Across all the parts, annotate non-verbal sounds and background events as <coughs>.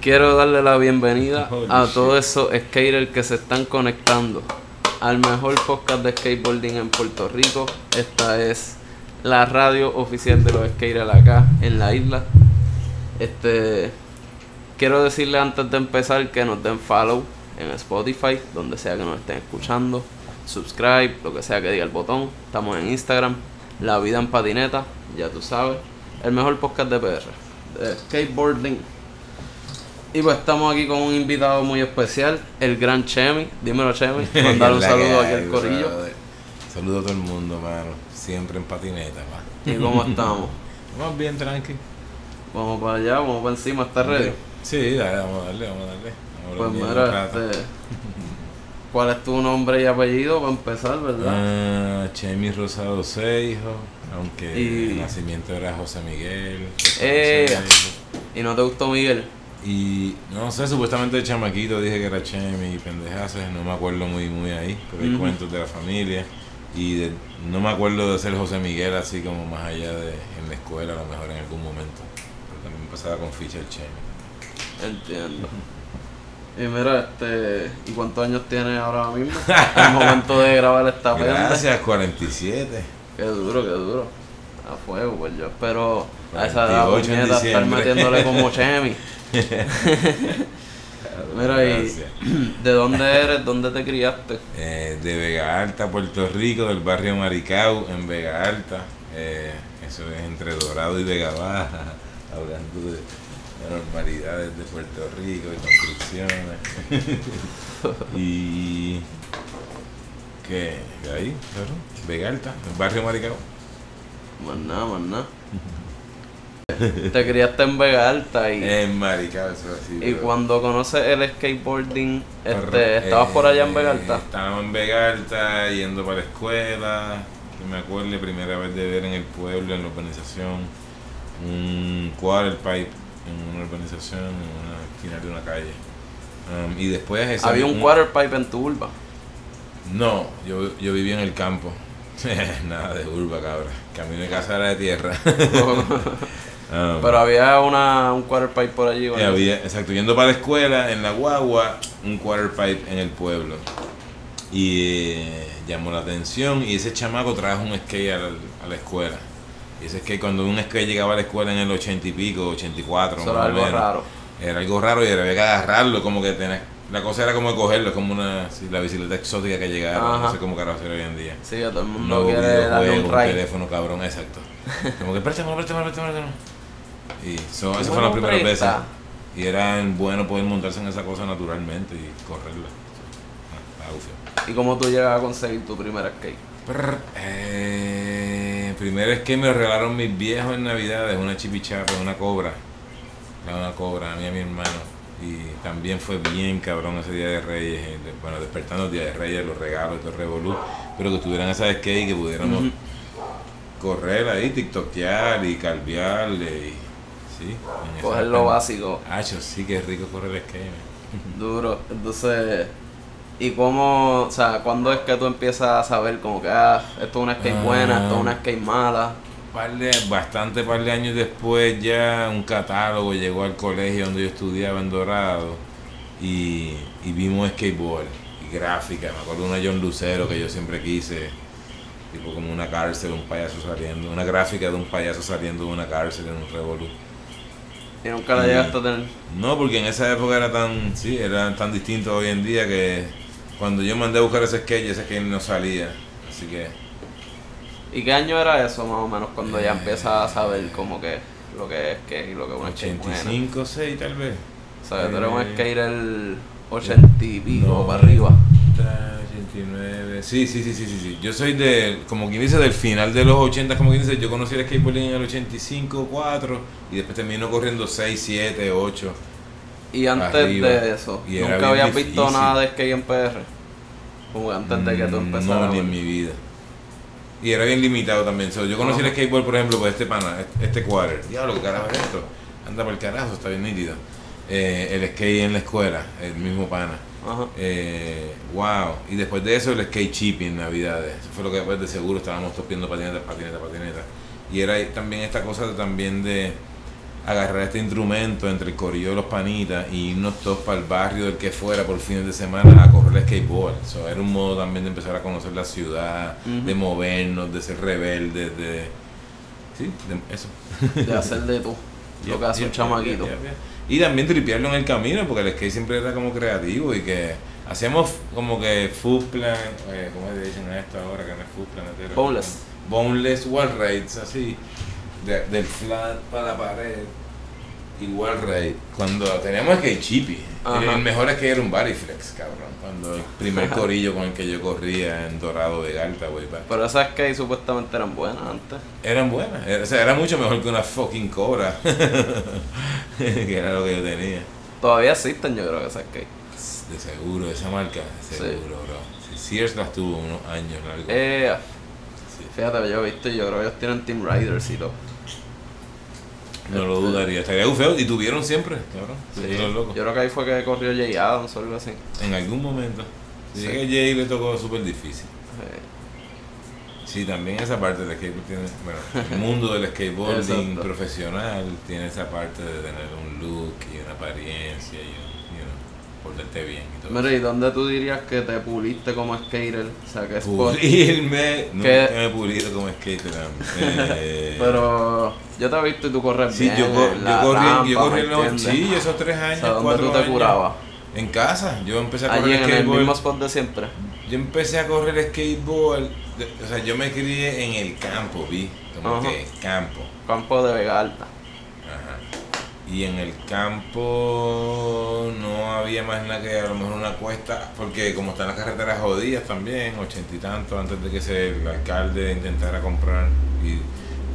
Quiero darle la bienvenida Holy a todos esos skaters que se están conectando al mejor podcast de skateboarding en Puerto Rico. Esta es la radio oficial de los skaters acá en la isla. Este quiero decirle antes de empezar que nos den follow en Spotify, donde sea que nos estén escuchando, subscribe, lo que sea que diga el botón. Estamos en Instagram, La Vida en Patineta, ya tú sabes, el mejor podcast de PR, de skateboarding. Y pues estamos aquí con un invitado muy especial, el gran Chemi. Dímelo Chemi, mandar <laughs> un saludo aquí al corillo. Saludo a todo el mundo, mano. Siempre en patineta, va. ¿Y cómo <laughs> estamos? Vamos bien, tranqui. Vamos para allá, vamos para encima, ¿estás ready? Sí, dale, vamos a darle, vamos a darle. Vamos Pues mira, este, <laughs> ¿cuál es tu nombre y apellido para empezar, verdad? Ah, Chemi Rosado Seijo, aunque Y- el nacimiento era José Miguel. Eh. ¿Y no te gustó Miguel? Y no sé, supuestamente de chamaquito dije que era Chemi y pendejaces, no me acuerdo muy muy ahí, pero hay cuentos de la familia. Y de- no me acuerdo de ser José Miguel así como más allá de en la escuela, a lo mejor en algún momento. Pero también pasaba con ficha el Chemi. Entiendo. Y mira, este, ¿y cuántos años tienes ahora mismo? <laughs> El momento de grabar esta penda. Gracias, 47. Qué duro, qué duro. A fuego, pues yo espero a esa edad 48 en puñeta, estar metiéndole como <laughs> Chemi. <laughs> Mira, y. ¿de dónde eres? ¿Dónde te criaste? Eh, de Vega Alta, Puerto Rico, del barrio Maricao, en Vega Alta. Eh, eso es entre Dorado y Vega Baja, <laughs> hablando de, de normalidades de Puerto Rico y construcciones. <laughs> y. ¿Qué? ¿De ahí? Claro. Vega Alta, el barrio Maricao. Más nada, más nada. <laughs> Te criaste en Vega Alta y, En Maricao, eso es así. y cuando conoces el skateboarding, este, ¿estabas por allá en eh, Vega Alta? Estábamos en Vega Alta, yendo para la escuela. Que me acuerdo, primera vez de ver en el pueblo, en la urbanización, un quarter pipe en una urbanización, en una final de una calle. Um, y después Había un quarter pipe en tu urba. No, yo, yo vivía en el campo. <laughs> Nada de urba, cabra. Camino de casa era de tierra. <laughs> Um, Pero había una, un quarter pipe por allí. ¿verdad? había, exacto, yendo para la escuela, en la guagua, un quarter pipe en el pueblo. Y eh, llamó la atención y ese chamaco trajo un skate a la, a la escuela. Y ese skate, cuando un skate llegaba a la escuela en el ochenta y pico, 84, Eso más era o algo menos, raro. Era algo raro y era, había que agarrarlo, como que tener... La cosa era como cogerlo, como una la bicicleta exótica que llegaba, no sé cómo carajo hacer hoy en día. Sí, a todo el Un mundo nuevo quiere darle un un teléfono cabrón, exacto. <laughs> Como que préstamelo, préstamelo, préstamelo. Y so, esas ¿Cómo fueron las primeras veces. Y era bueno poder montarse en esa cosa naturalmente y correrla. Ah, ah. ¿Y cómo tú llegas a conseguir tu primer skate? Prr, eh, primero es que me lo regalaron mis viejos en Navidades, una chipichapa, una cobra. Una cobra a mí y a mi hermano. Y también fue bien cabrón ese día de Reyes. eh, Bueno, despertando el día de Reyes, los regalos, todo revolú. Pero que tuvieran esa skate y que pudiéramos Ujú. correr ahí, tiktokear y calviarle. Y, sí, Coger lo básico. Hacho, sí que rico correr skate. man. Duro. Entonces, ¿y cómo, o sea, cuándo es que tú empiezas a saber como que, ah, esto es una skate Ah. buena, esto es una skate mala? Par de, bastante par de años después ya un catálogo llegó al colegio donde yo estudiaba en Dorado y, y vimos skateboard y gráfica. Me acuerdo de una John Lucero que yo siempre quise, tipo como una cárcel, un payaso saliendo, una gráfica de un payaso saliendo de una cárcel en un revolú. Y nunca la llegaste a tener. No, porque en esa época era tan, sí, era tan distinto hoy en día que cuando yo mandé a buscar ese skate, ese skate no salía. Así que ¿Y qué año era eso más o menos cuando ya Eh. empiezas a saber como que lo que es skate y lo que es buena? 85, 6 tal vez. O sea, tú eres un Eh. skater el 80 y pico No. para arriba. 89. Sí, sí, sí, sí, sí, sí. Yo soy de, como quien dice, del final de los 80, como quien dice, yo conocí el skateboarding en el 85, 4 y después terminó corriendo 6, 7, 8. Y antes Arriba. de eso, ¿nunca habías visto nada de skate en PR? Como antes de que tú Mm, empezaras. No, ni en mi vida. Y era bien limitado también. So, yo conocí el skateboard, por ejemplo, por este pana, este quarter. Diablo, ¿qué carajo es esto? Anda por el carajo, está bien nítido. Eh, el skate en la escuela, el mismo pana. Ajá. Eh, wow. Y después de eso el skate chipping en Navidades. Eso fue lo que después de seguro estábamos topiendo patinetas, patinetas, patinetas. Y era también esta cosa de- también de agarrar este instrumento entre el corillo de los panitas y irnos todos para el barrio del que fuera por fines de semana a correr skateboard. So, era un modo también de empezar a conocer la ciudad, de movernos, de ser rebeldes, de... Sí, de eso. De hacer de tú. <laughs> Lo que hace un chamaquito. Y también tripearlo en el camino, porque el skate siempre era como creativo y que hacíamos como que food plan, eh, ¿cómo le dicen a esto ahora que no es food planetero? Boneless. Boneless wall raids, así, de- del flat para la pared y wall raid. Cuando teníamos skate chippy, el mejor skate era un body flex, cabrón. Cuando el primer corillo con el que yo corría en Dorado de Galta, güey. Pero esas que supuestamente eran buenas antes. Eran buenas, era- o sea, era mucho mejor que una fucking cobra, <laughs> que era lo que yo tenía. Todavía existen, yo creo que esas que. De seguro, esa marca, de Sí. seguro, bro. Si Sears las tuvo unos años largos. Eh, Sí. fíjate, yo he visto, yo creo que ellos tienen Team Riders y todo. No lo dudaría, estaría feo y tuvieron siempre, cabrón. Sí. Yo creo que ahí fue que corrió Jay Adams o algo así. En algún momento. Sí. Dice que Jay le tocó súper difícil. Sí, también esa parte del skateboard tiene, bueno, el mundo del skateboarding profesional tiene esa parte de tener un look y una apariencia y, know, portarte bien y todo. Mira, ¿y dónde tú dirías que te puliste como skater? O sea, que es por- Pulirme, Que- me he pulido como skater. eh, <laughs> Pero yo te he visto y tú corres Sí, bien. yo, yo corrí, rampa, yo corrí ¿me en los sí, esos tres O años, sea, ¿dónde cuatro tú te años. curabas? En casa, yo empecé a Allí correr en el skateboard. mismo spot de siempre. Yo empecé a correr skateboard, o sea, yo me crié en el campo, vi, como Ajá. que campo. Campo de Vega Alta. Y en el campo no había más nada que a lo mejor una cuesta, porque como están las carreteras jodidas también, ochenta y tanto antes de que se, el alcalde intentara comprar y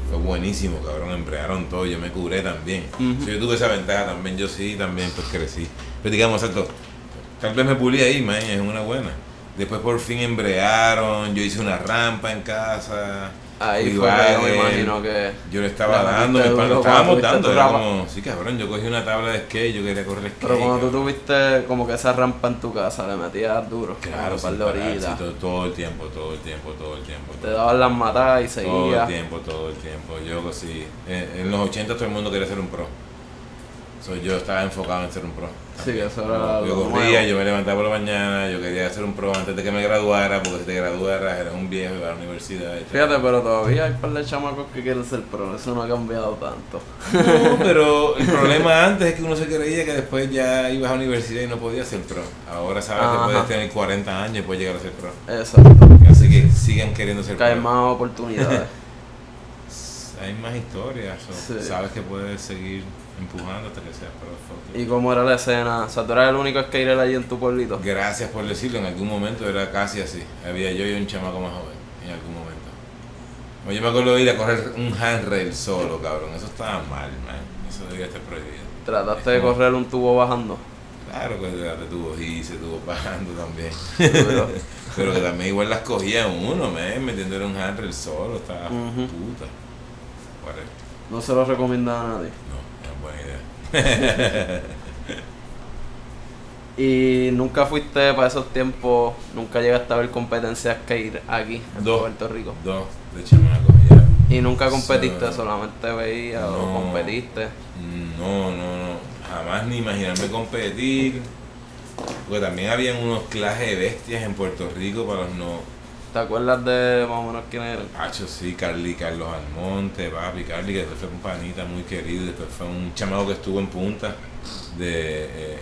fue buenísimo, cabrón, emplearon todo, yo me curé también. Yo tuve esa ventaja también, yo sí, también pues crecí. Pero digamos, exacto, tal vez me pulí ahí, man, es una buena. Después por fin embrearon, yo hice una rampa en casa. Ahí fui fue que yo me bagger, imagino que. yo le estaba dando, metiste mi pana, duro estábamos dando, era como, sí cabrón, yo cogí una tabla de skate, yo quería correr skate. Pero cuando tú tuviste como que esa rampa en tu casa, le metías duro. Claro, sin parar, sí, todo, todo el tiempo, todo el tiempo, todo el tiempo. Te daban las matadas y Todo el seguías. tiempo, todo el tiempo. Yo sí, en, en los 80 todo el mundo quería ser un pro. So, yo estaba enfocado en ser un pro. Sí, eso era Yo corría, nuevo. yo me levantaba por la mañana, yo quería ser un pro antes de que me graduara, porque si te graduaras eras un viejo iba a la universidad. y. Fíjate, pero todavía hay un par de chamacos que quieren ser pro. Eso no ha cambiado tanto. No, <laughs> pero el problema antes es que uno se creía que después ya ibas a la universidad y no podías ser pro. Ahora sabes Ajá. que puedes tener 40 años y puedes llegar a ser pro. Exacto. Así que sigan queriendo ser Que hay pro. más oportunidades. <laughs> Hay más historias, Sí. sabes que puedes seguir empujando hasta que fuck it. ¿Y cómo era la escena? O sea, tú eras el único skater allí en tu pueblito. Gracias por decirlo, en algún momento era casi así. Había yo y un chamaco más joven, en algún momento. Yo me acuerdo de ir a correr un handrail solo, cabrón. Eso estaba mal, man. Eso debía estar prohibido. Trataste de correr un tubo bajando. Claro que te tuvo y se tuvo bajando también. <laughs> Pero que también igual las cogía uno, me metiéndole un handrail solo, estaba puta. No se lo recomienda a nadie. No. <laughs> Y nunca fuiste para esos tiempos, nunca llegaste a ver competencias skate aquí en Dos. Puerto Rico. Dos de chamaco, ya. Y nunca competiste, So- solamente veías o No. competiste. No, no, no. Jamás ni imaginarme competir. Porque también habían unos clases de bestias en Puerto Rico para los no. ¿Te acuerdas de más o menos quién eran? Hacho, sí, Carly, Carlos Almonte, papi, Carly, que después fue un panita muy querido, después fue un chamaco que estuvo en punta de, eh,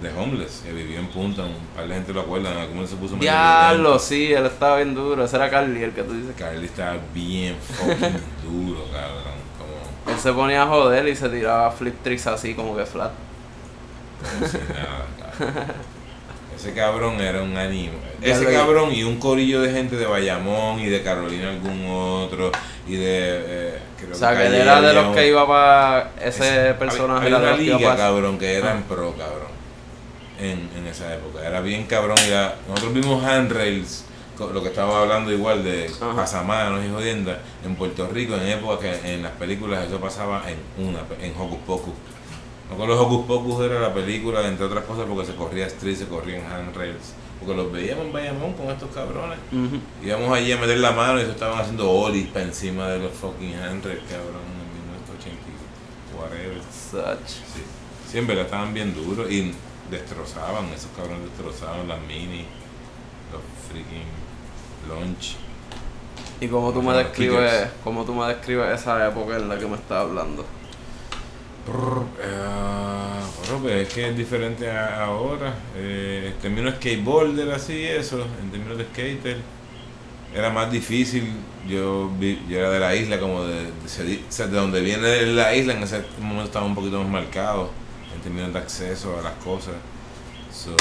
de, de homeless, que vivió en punta, un par de gente lo acuerda, en algún momento se puso Diablo, sí, él estaba bien duro. Ese era Carly, el que tú dices. Carly estaba bien fucking <laughs> duro, cabrón, como, Él se ponía a joder y se tiraba flip tricks así como que flat. como si nada, cabrón. <laughs> Ese cabrón era un anime. Ya Ese cabrón y un corillo de gente de Bayamón y de Carolina algún otro y de... Eh, creo O sea, que era de los que iba para ese Ese- personaje. Había era de una que liga, pa- cabrón, que eran Ah. pro, cabrón. En, en esa época. Era bien cabrón. y la- nosotros vimos handrails, lo que estaba hablando igual de Ajá. pasamanos y jodiendas, en Puerto Rico, en época que en las películas eso pasaba en una, en Hocus Pocus. No con los Hocus Pocus era la película, entre otras cosas, porque se corría street, se corrían handrails. Porque los veíamos en Bayamón con estos cabrones. Ujú. Íbamos allí a meter la mano y se estaban haciendo ollies para encima de los fucking handrails, cabrón, en 1980. Sach. Sí. sí, en verdad estaban bien duros y destrozaban, esos cabrones destrozaban las mini, los freaking launch. ¿Y cómo tú me describes, cómo tú me describes esa época en la que me estás hablando? Pues es que es diferente a ahora. Eh, en términos de skateboarder, así, eso, en términos de skater, era más difícil. Yo, yo era de la isla, como de, de, de donde viene la isla, en ese momento estaba un poquito más marcado en términos de acceso a las cosas. So,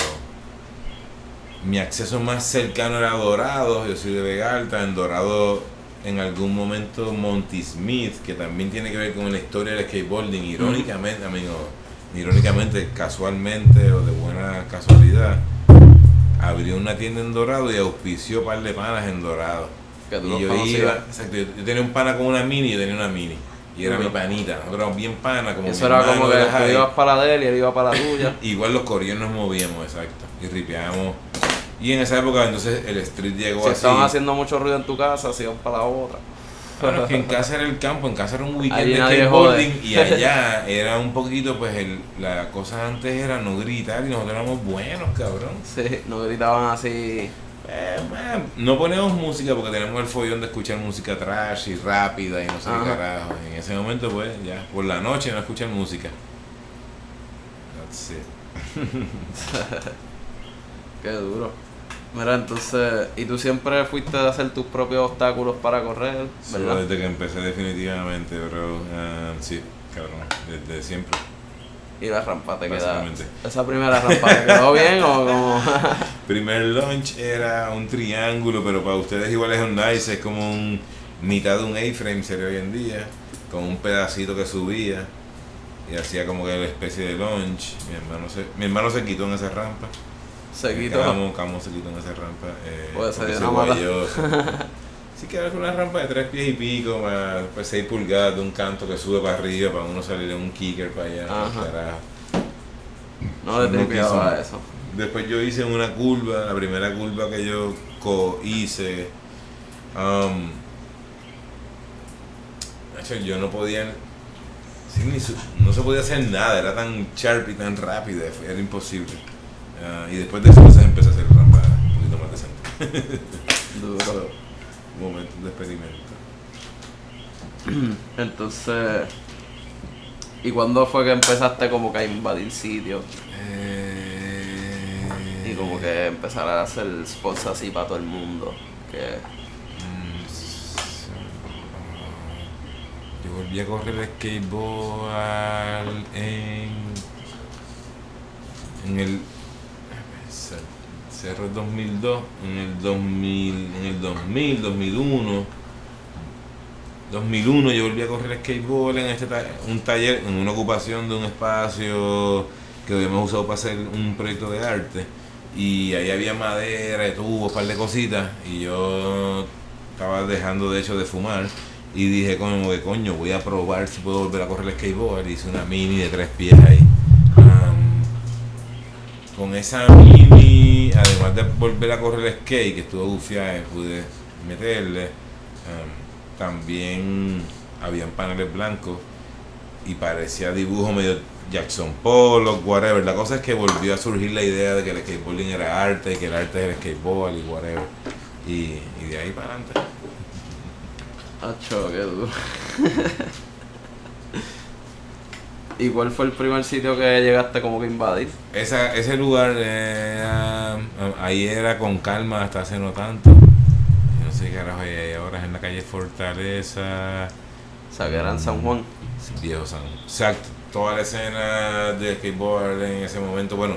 mi acceso más cercano era Dorado, yo soy de Vega Alta, en Dorado en algún momento Monty Smith, que también tiene que ver con la historia del skateboarding, irónicamente, amigo, irónicamente, casualmente o de buena casualidad, abrió una tienda en Dorado y auspició un par de panas en Dorado. Que tú Y yo conocías. iba, exacto, yo, tenía un pana con una mini y yo tenía una mini. Y era mi panita, nosotros éramos bien pana, como Eso era como que tú ibas para la de él y él iba para la tuya. <laughs> Igual los coreanos nos movíamos, exacto. Y ripeábamos. Y en esa época entonces el street llegó si así. estaban haciendo mucho ruido en tu casa, se iban para la otra. Bueno, es que en <laughs> casa era el campo, en casa era un weekend de skateboarding y allá <laughs> era un poquito, pues el, la cosa antes era no gritar y nosotros éramos buenos, cabrón. Sí, no gritaban así. Eh, man, no ponemos música porque tenemos el follón de escuchar música trash y rápida y no sé qué carajo. En ese momento, pues, ya, por la noche no escuchan música. That's it. <laughs> Qué duro. Mira, entonces, ¿y tú siempre fuiste a hacer tus propios obstáculos para correr? Desde que empecé definitivamente, bro. Ah, sí, cabrón, desde siempre. Y la rampa te queda. ¿Esa primera rampa te quedó bien o como.? <laughs> Primer launch era un triángulo, pero para ustedes igual es un nice, es como un mitad de un A-frame sería hoy en día, con un pedacito que subía y hacía como que la especie de launch. Mi hermano se, mi hermano se quitó en esa rampa. Se quitó. Camo, Camo se quitó en esa rampa. Eh, se porque dio una mala. Sí que era una rampa de tres pies y pico, más pues, 6 pulgadas de un canto que sube para arriba para uno salir en un kicker para allá. No le No tripeaba quiso. eso. Después yo hice una curva, la primera curva que yo co hice. um, yo no podía. sí, ni su- no se podía hacer nada, era tan sharp y tan rápido, era imposible. Ah, y después de eso entonces empecé a hacer rampa un poquito más decente. <laughs> Duro. So, momentos de experimento. <clears throat> Entonces. ¿Y cuándo fue que empezaste como que a invadir sitios? Eh, Y como que empezar a hacer spots así para todo el mundo. Que. Yo volví a correr skateboard en, en el Cerro 2002, en el 2000, en el 2000, 2001. 2001 yo volví a correr skateboard en este ta- un taller, en una ocupación de un espacio que habíamos usado para hacer un proyecto de arte. Y ahí había madera, tubos, un par de cositas. Y yo estaba dejando de hecho de fumar. Y dije como que coño, voy a probar si puedo volver a correr el skateboard. Hice una mini de tres pies ahí. Con esa mini, además de volver a correr el skate, que estuvo gufiada, pude meterle. am, también habían paneles blancos y parecía dibujo medio Jackson Pollock, whatever. La cosa es que volvió a surgir la idea de que el skateboarding era arte y que el arte era el skateboard y whatever. Y, y de ahí para adelante. Acho, qué duro. <laughs> ¿Y cuál fue el primer sitio que llegaste como que invadir? Esa, ese lugar era, ahí era con calma hasta hace no tanto. No sé qué carajo hay ahí ahora, es en la calle Fortaleza. O sea, que era en San Juan. Viejo San Exacto. Toda la escena de skateboard en ese momento, bueno,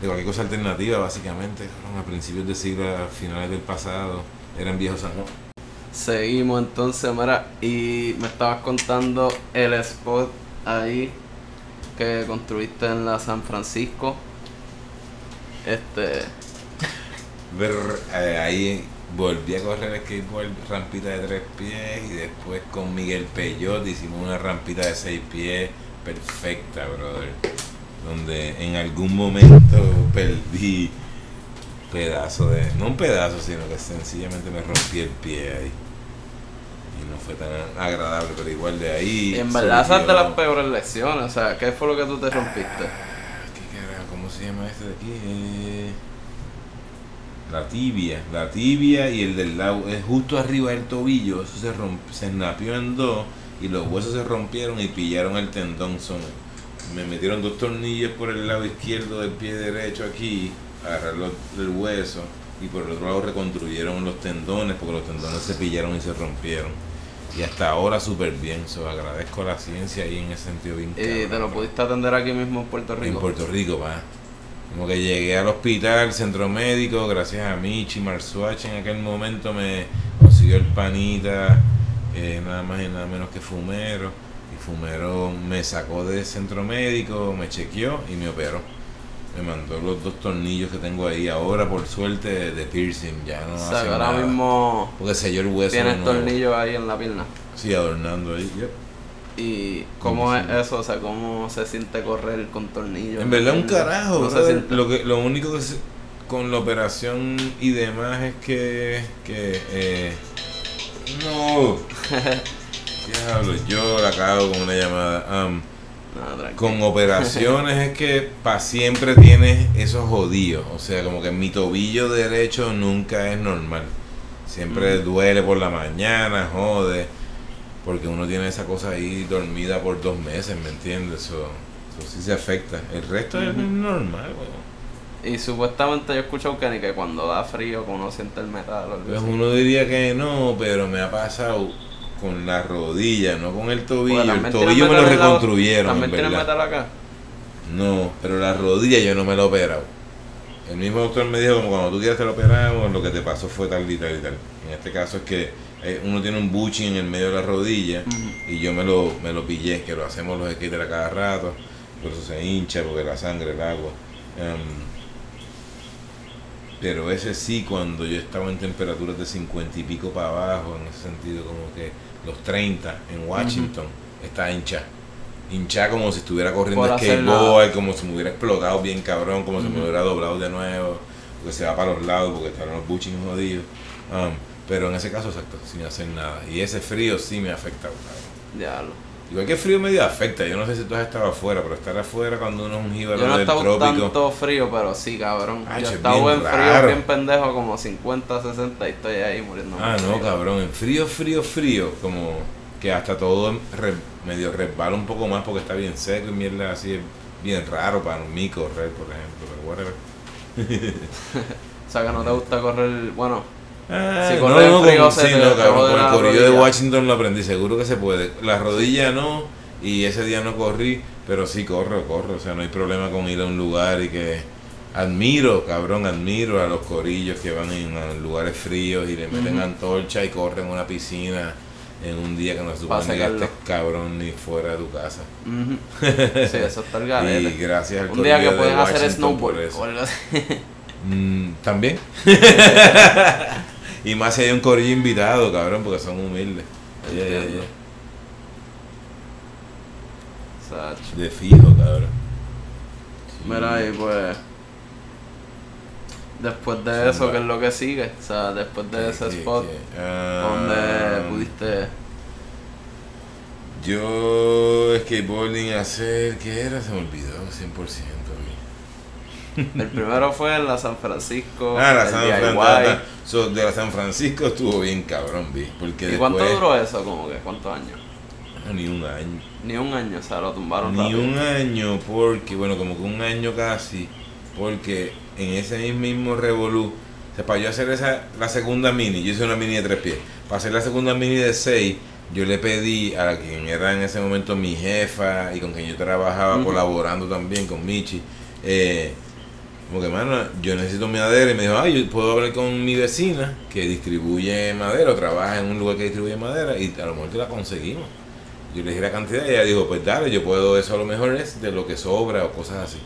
de cualquier cosa alternativa básicamente, a principios del siglo, a finales del pasado, eran Viejo San Juan. Seguimos entonces, mira, y me estabas contando el spot ahí que construiste en la San Francisco. Este, eh, ahí volví a correr skateboard, rampita de tres pies y después con Miguel Peyot hicimos una rampita de seis pies perfecta, brother. Donde en algún momento perdí pedazo de, no un pedazo, sino que sencillamente me rompí el pie ahí. Y no fue tan agradable, pero igual de ahí. Y en verdad esas de las peores lecciones, o sea, ¿qué fue lo que tú te rompiste? ¿Qué carajo? ¿Cómo se llama este de aquí? Eh, La tibia, la tibia y el del lado, es justo arriba del tobillo, eso se romp, se napió en dos y los huesos se rompieron y pillaron el tendón. Son, me metieron dos tornillos por el lado izquierdo del pie derecho aquí, agarrar los- el hueso y por el otro lado reconstruyeron los tendones porque los tendones se pillaron y se rompieron. Y hasta ahora súper bien, so, agradezco la ciencia ahí en ese sentido bien Y te lo pudiste atender aquí mismo en Puerto Rico. En Puerto Rico, pa. Como que llegué al hospital, centro médico, gracias a Michi Marzuach en aquel momento me consiguió el panita, eh, nada más y nada menos que Fumero. Y Fumero me sacó del centro médico, me chequeó y me operó. Me mandó los dos tornillos que tengo ahí ahora, por suerte, de, piercing. Ya no o sea, hace ahora nada. mismo Porque selló el hueso. tienes tornillos ahí en la pierna. Sí, adornando ahí. yep. ¿Y cómo Sí. es eso? O sea, ¿cómo se siente correr con tornillos? En verdad un carajo, No se lo que lo único que se- con la operación y demás es que que eh, no <laughs> diablo yo la cago con una llamada Am, No, con operaciones es que para siempre tienes esos jodidos o sea como que mi tobillo derecho nunca es normal siempre Mm. duele por la mañana jode porque uno tiene esa cosa ahí dormida por dos meses me entiendes eso sí se afecta el resto es normal weón. Y supuestamente yo he escuchado que cuando da frío, que uno siente el metal. Pues uno diría que no, pero me ha pasado con la rodilla, no con el tobillo. El tobillo me lo reconstruyeron, ¿También en tiene metal acá? No, pero la rodilla yo no me la he operado. El mismo doctor me dijo como cuando tú quieras te lo operamos, lo que te pasó fue tal y tal y tal. En este caso es que eh, uno tiene un buching en el medio de la rodilla y yo me lo, me lo pillé, que lo hacemos los skaters a cada rato, por eso se hincha, porque la sangre, el agua. Em, pero ese sí, cuando yo estaba en temperaturas de 50 y pico para abajo, en ese sentido, como que los 30 en Washington, está hincha. Hincha como si estuviera corriendo skateboard, como si me hubiera explotado bien cabrón, como si me hubiera doblado de nuevo, porque se va para los lados, porque están los buchings jodidos. Um, pero en ese caso, exacto, sin hacer nada. Y ese frío sí me afecta, cabrón. Ya lo. Igual que frío medio afecta, yo no sé si tú has estado afuera, pero estar afuera cuando uno es un jíbaro Yo no del trópico. tanto frío, pero sí, cabrón. Ah, yo he estado bien en frío raro. bien pendejo, como 50, 60 y estoy ahí muriendo. Ah, no, cabrón, en frío, frío, frío, como que hasta todo re- medio resbala un poco más porque está bien seco y mierda así, es bien raro para mí correr, por ejemplo, pero whatever. <laughs> O sea, que no te gusta correr. Bueno, Ah, Si en frío, con- se sí, te- no, te cabrón, con el corrido de. Washington lo aprendí, seguro que se puede. La rodilla no, y ese día no corrí, pero sí corro, corro, o sea, no hay problema con ir a un lugar y que admiro, cabrón, admiro a los corillos que van en, a lugares fríos y le meten antorcha y corren una piscina en un día que no se supone que estés cabrón ni fuera de tu casa. <laughs> sí, eso está el Y gracias al Un día que pueden hacer Washington por snowboard eso. Mm, También. <laughs> y más si hay un corillo invitado, cabrón, porque son humildes. Yeah. De fijo, cabrón. Sí. Mira ahí, pues. Después de eso, ¿qué es lo que sigue? O sea, después de ¿Qué- ese qué- spot, qué? Ah, donde pudiste. Yo skateboarding hacer, ¿qué era? Se me olvidó 100%. <laughs> El primero fue en la San Francisco. Ah, la San. Francisco. So, de la San Francisco estuvo bien cabrón, vi. Porque ¿Y cuánto duró eso? Como que, ¿cuántos años? Ah, Ni un año. Ni un año, o sea, lo tumbaron Ni rápido. un año, porque, bueno, como que un año casi, porque en ese mismo revolú, o sea, para yo hacer esa, la segunda mini, yo hice una mini de tres pies, para hacer la segunda mini de seis, yo le pedí a quien era en ese momento mi jefa y con quien yo trabajaba colaborando también con Michi, eh, como que, mano, yo necesito madera y me dijo, ay, yo puedo hablar con mi vecina que distribuye madera o trabaja en un lugar que distribuye madera y a lo mejor te la conseguimos. Yo le dije la cantidad y ella dijo, pues dale, yo puedo, eso a lo mejor es de lo que sobra o cosas así.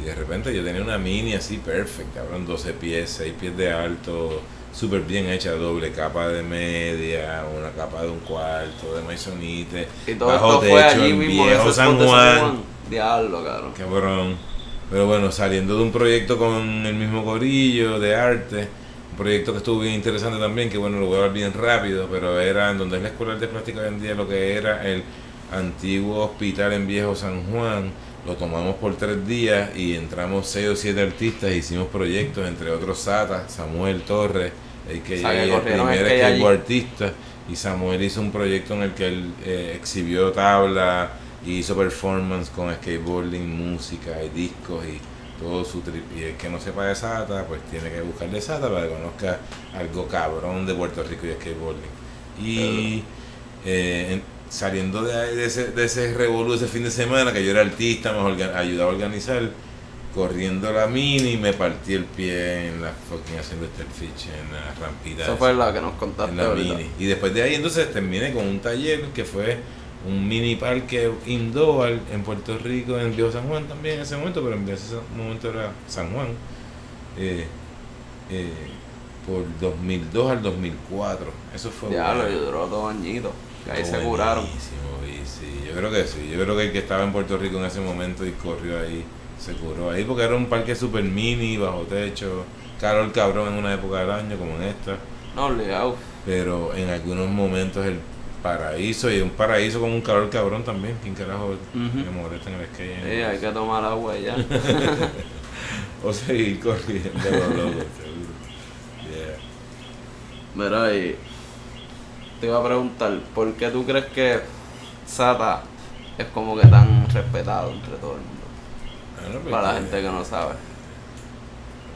Y de repente yo tenía una mini así perfecta, cabrón, 12 pies, 6 pies de alto, súper bien hecha, doble capa de media, una capa de un cuarto, de maisonite, Y todo bajo esto fue techo allí en mismo viejo San Juan. Diablo, cabrón. Cabrón. Pero bueno, saliendo de un proyecto con el mismo corillo de arte, Un proyecto que estuvo bien interesante también, que bueno, lo voy a ver bien rápido, pero era en donde es la Escuela de Plástica hoy en día, lo que era el antiguo hospital en Viejo San Juan. Lo tomamos por tres días y entramos seis o siete artistas, hicimos proyectos, entre otros Sata, Samuel Torres, el que que el primer skate allí. skateboard artista y Samuel hizo un proyecto en el que él eh, exhibió tabla y hizo performance con skateboarding, música y discos y todo su trip. Y el que no sepa de Sata, pues tiene que buscar de Sata para que conozca algo cabrón de Puerto Rico y skateboarding. Y eh, en- saliendo de, ese, de ese revolú ese fin de semana, que yo era artista, me ayudaba a organizar, corriendo la mini, me partí el pie en la fucking haciendo este fiche en la rampita. Eso esa fue la que nos contaste en la ahorita. mini. Y después de ahí entonces terminé con un taller que fue un mini parque indoor en Puerto Rico, en Viejo San Juan también en ese momento, pero en ese momento era San Juan. Eh, eh, por 2002 al 2004. Eso fue Ya, bueno. lo duró dos añitos. Que ahí se curaron. y sí, yo creo que sí. Yo creo que el que estaba en Puerto Rico en ese momento y corrió ahí, se curó ahí porque era un parque super mini, bajo techo, caro el cabrón en una época del año como en esta. No, obligado. pero en algunos momentos el paraíso y un paraíso con un calor cabrón también. ¿Quién carajo me molesta en el skate? Sí, hay que tomar agua ya. <laughs> O seguir corriendo lo <laughs> loco, seguro. Yeah. Mira, y te iba a preguntar, ¿por qué tú crees que Sata es como que tan respetado entre todo el mundo? Pues, Para la gente que no sabe.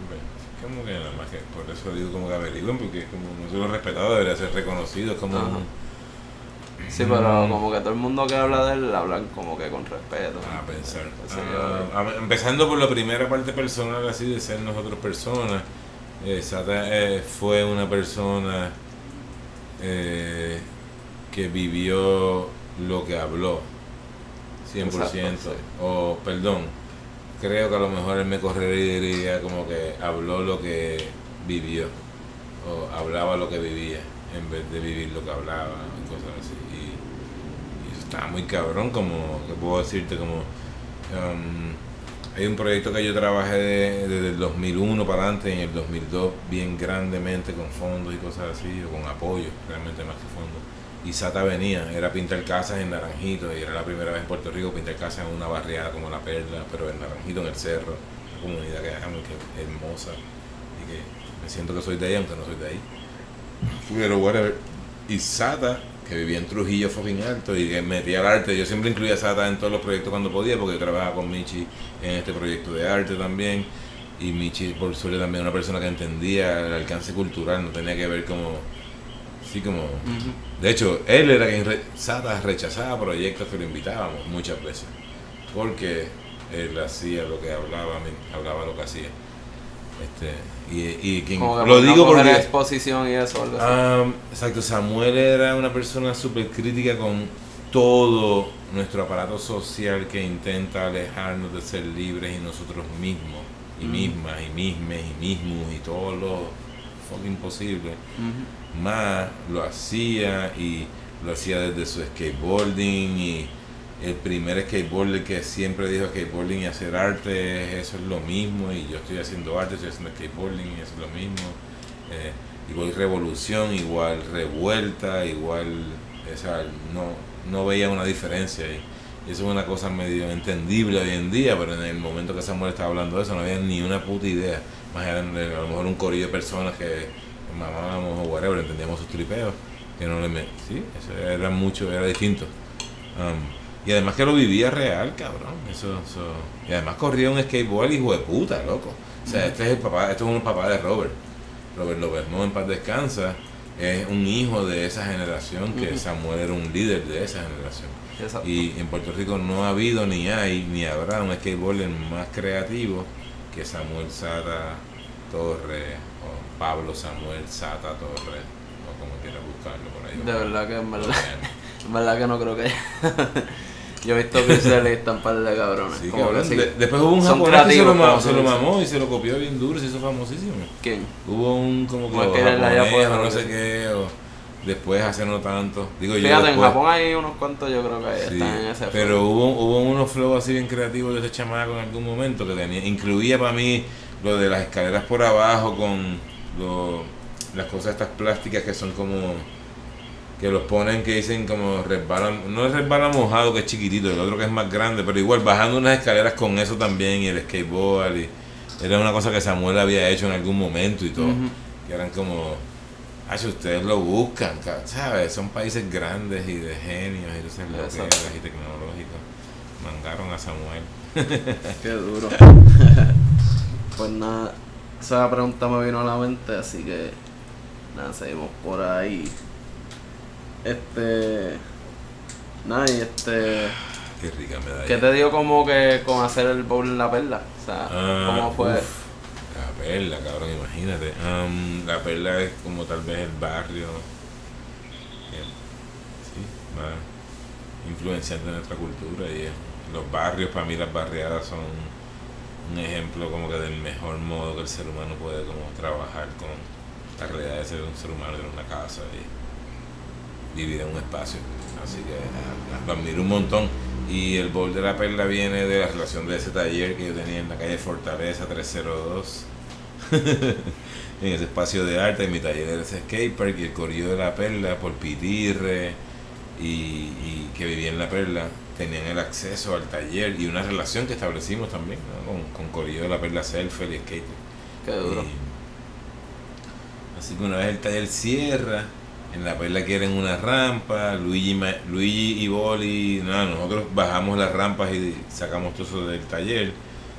hombre, Como que nada más que por eso digo como que averigüen, porque es como no solo respetado, debería ser reconocido, es como Ajá. Sí, pero como que todo el mundo que habla de él hablan como que con respeto. a pensar. Ah, yo. a- empezando por la primera parte personal, así de ser nosotros personas. eh, Sata eh, fue una persona eh, que vivió lo que habló, 100%. Exacto, sí. O, perdón, creo que a lo mejor él me correría como que habló lo que vivió, o hablaba lo que vivía, en vez de vivir lo que hablaba, cosas así. Estaba muy cabrón, como, que puedo decirte, como... um, hay un proyecto que yo trabajé de- desde el 2001 para adelante, en el 2002 bien grandemente con fondos y cosas así, o con apoyo, realmente más que fondos. Y Sata venía, era pintar casas en Naranjito, y era la primera vez en Puerto Rico pintar casas en una barriada como La Perla, pero en Naranjito, en el cerro, una comunidad que amo, que es hermosa, y que me siento que soy de ahí, aunque no soy de ahí. Pero whatever. Y Sata, que vivía en Trujillo fucking alto y que metía el arte, yo siempre incluía a Sata en todos los proyectos cuando podía, porque yo trabajaba con Michi en este proyecto de arte también. Y Michi, por suerte, también una persona que entendía el alcance cultural, no tenía que ver como. Sí, como. De hecho, él era quien. Re, Sata rechazaba proyectos que lo invitábamos muchas veces. Porque él hacía lo que hablaba, hablaba lo que hacía. Este, y, y quien. Como que Lo no digo porque. exposición y eso. Ah, exacto, Samuel era una persona súper crítica con todo nuestro aparato social que intenta alejarnos de ser libres y nosotros mismos, y Mm. mismas, y mismes, y mismos, y todo lo fucking posible. Más lo hacía y lo hacía desde su skateboarding y el primer skateboarder que siempre dijo skateboarding y hacer arte, eso es lo mismo y yo estoy haciendo arte, estoy haciendo skateboarding y eso es lo mismo. Eh, igual revolución, igual revuelta, igual, o sea, no, no veía una diferencia ahí. Y eso es una cosa medio entendible hoy en día, pero en el momento que Samuel estaba hablando de eso no había ni una puta idea. Más allá de a lo mejor un corillo de personas que mamábamos o whatever, entendíamos sus tripeos, que no le me... Sí, eso era mucho, era distinto. Um, y además que lo vivía real, cabrón. Eso, eso. Y además corría un skateboard hijo de puta, loco. O sea, este es el papá, este es un papá de Robert. Robert Lobermont en paz descansa. Es un hijo de esa generación que. Samuel era un líder de esa generación. Exacto. Y en Puerto Rico no ha habido, ni hay, ni habrá un skateboarder más creativo que Samuel Sata Torres o Pablo Samuel Sata Torres o como quieras buscarlo por ahí. De verdad que en verdad, <laughs> en verdad que no creo que haya. Yo he visto que se le están par de cabrones. Sí, cabrón. De- después hubo un japonés que se lo, se mamó y se lo copió bien duro, se hizo famosísimo. ¿Quién? Hubo un como que, que era japonés, no sé qué, o después hace no tanto. Digo yo Fíjate, en. Japón hay unos cuantos, yo creo que Sí, están en ese pero flow. hubo, hubo unos flows así bien creativos de ese chamaco en algún momento que tenía, incluía para mí lo de las escaleras por abajo con lo- las cosas estas plásticas que son como que los ponen que dicen como resbalan, no es resbalan mojado que es chiquitito, el otro que es más grande, pero igual bajando unas escaleras con eso también y el skateboard y era una cosa que Samuel había hecho en algún momento y todo, Ujú. que eran como Ah, si ustedes lo buscan, ca- ¿sabes? Son países grandes y de genios y loqueras y tecnológicos. Mangaron a Samuel. <laughs> Qué duro. <laughs> pues nada, esa pregunta me vino a la mente, así que nada, seguimos por ahí. Este. Nada, y este. Qué rica medalla. ¿Qué te dio como que con hacer el bowl en la perla? O sea, Ah, ¿cómo fue? uf, la perla, cabrón, imagínate. Am, la perla es como tal vez el barrio que, sí, más influenciante de nuestra cultura y los barrios, para mí las barriadas son un ejemplo como que del mejor modo que el ser humano puede como trabajar con la realidad de ser un ser humano en una casa y vivir en un espacio. Así que ah, lo admiro un montón. Y el bol de la perla viene de la relación de ese taller que yo tenía en la calle Fortaleza 302. <laughs> en ese espacio de arte, en mi taller era ese skatepark y el Corillo de la Perla por Pitirre y, y que vivía en la Perla tenían el acceso al taller y una relación que establecimos también ¿no? con, con Corillo de la Perla Selfie y Skate. Qué duro. Y- así que una vez el taller cierra, en la perla quieren una rampa, Luigi, Luigi y Boli, nada, nosotros bajamos las rampas y sacamos todo eso del taller,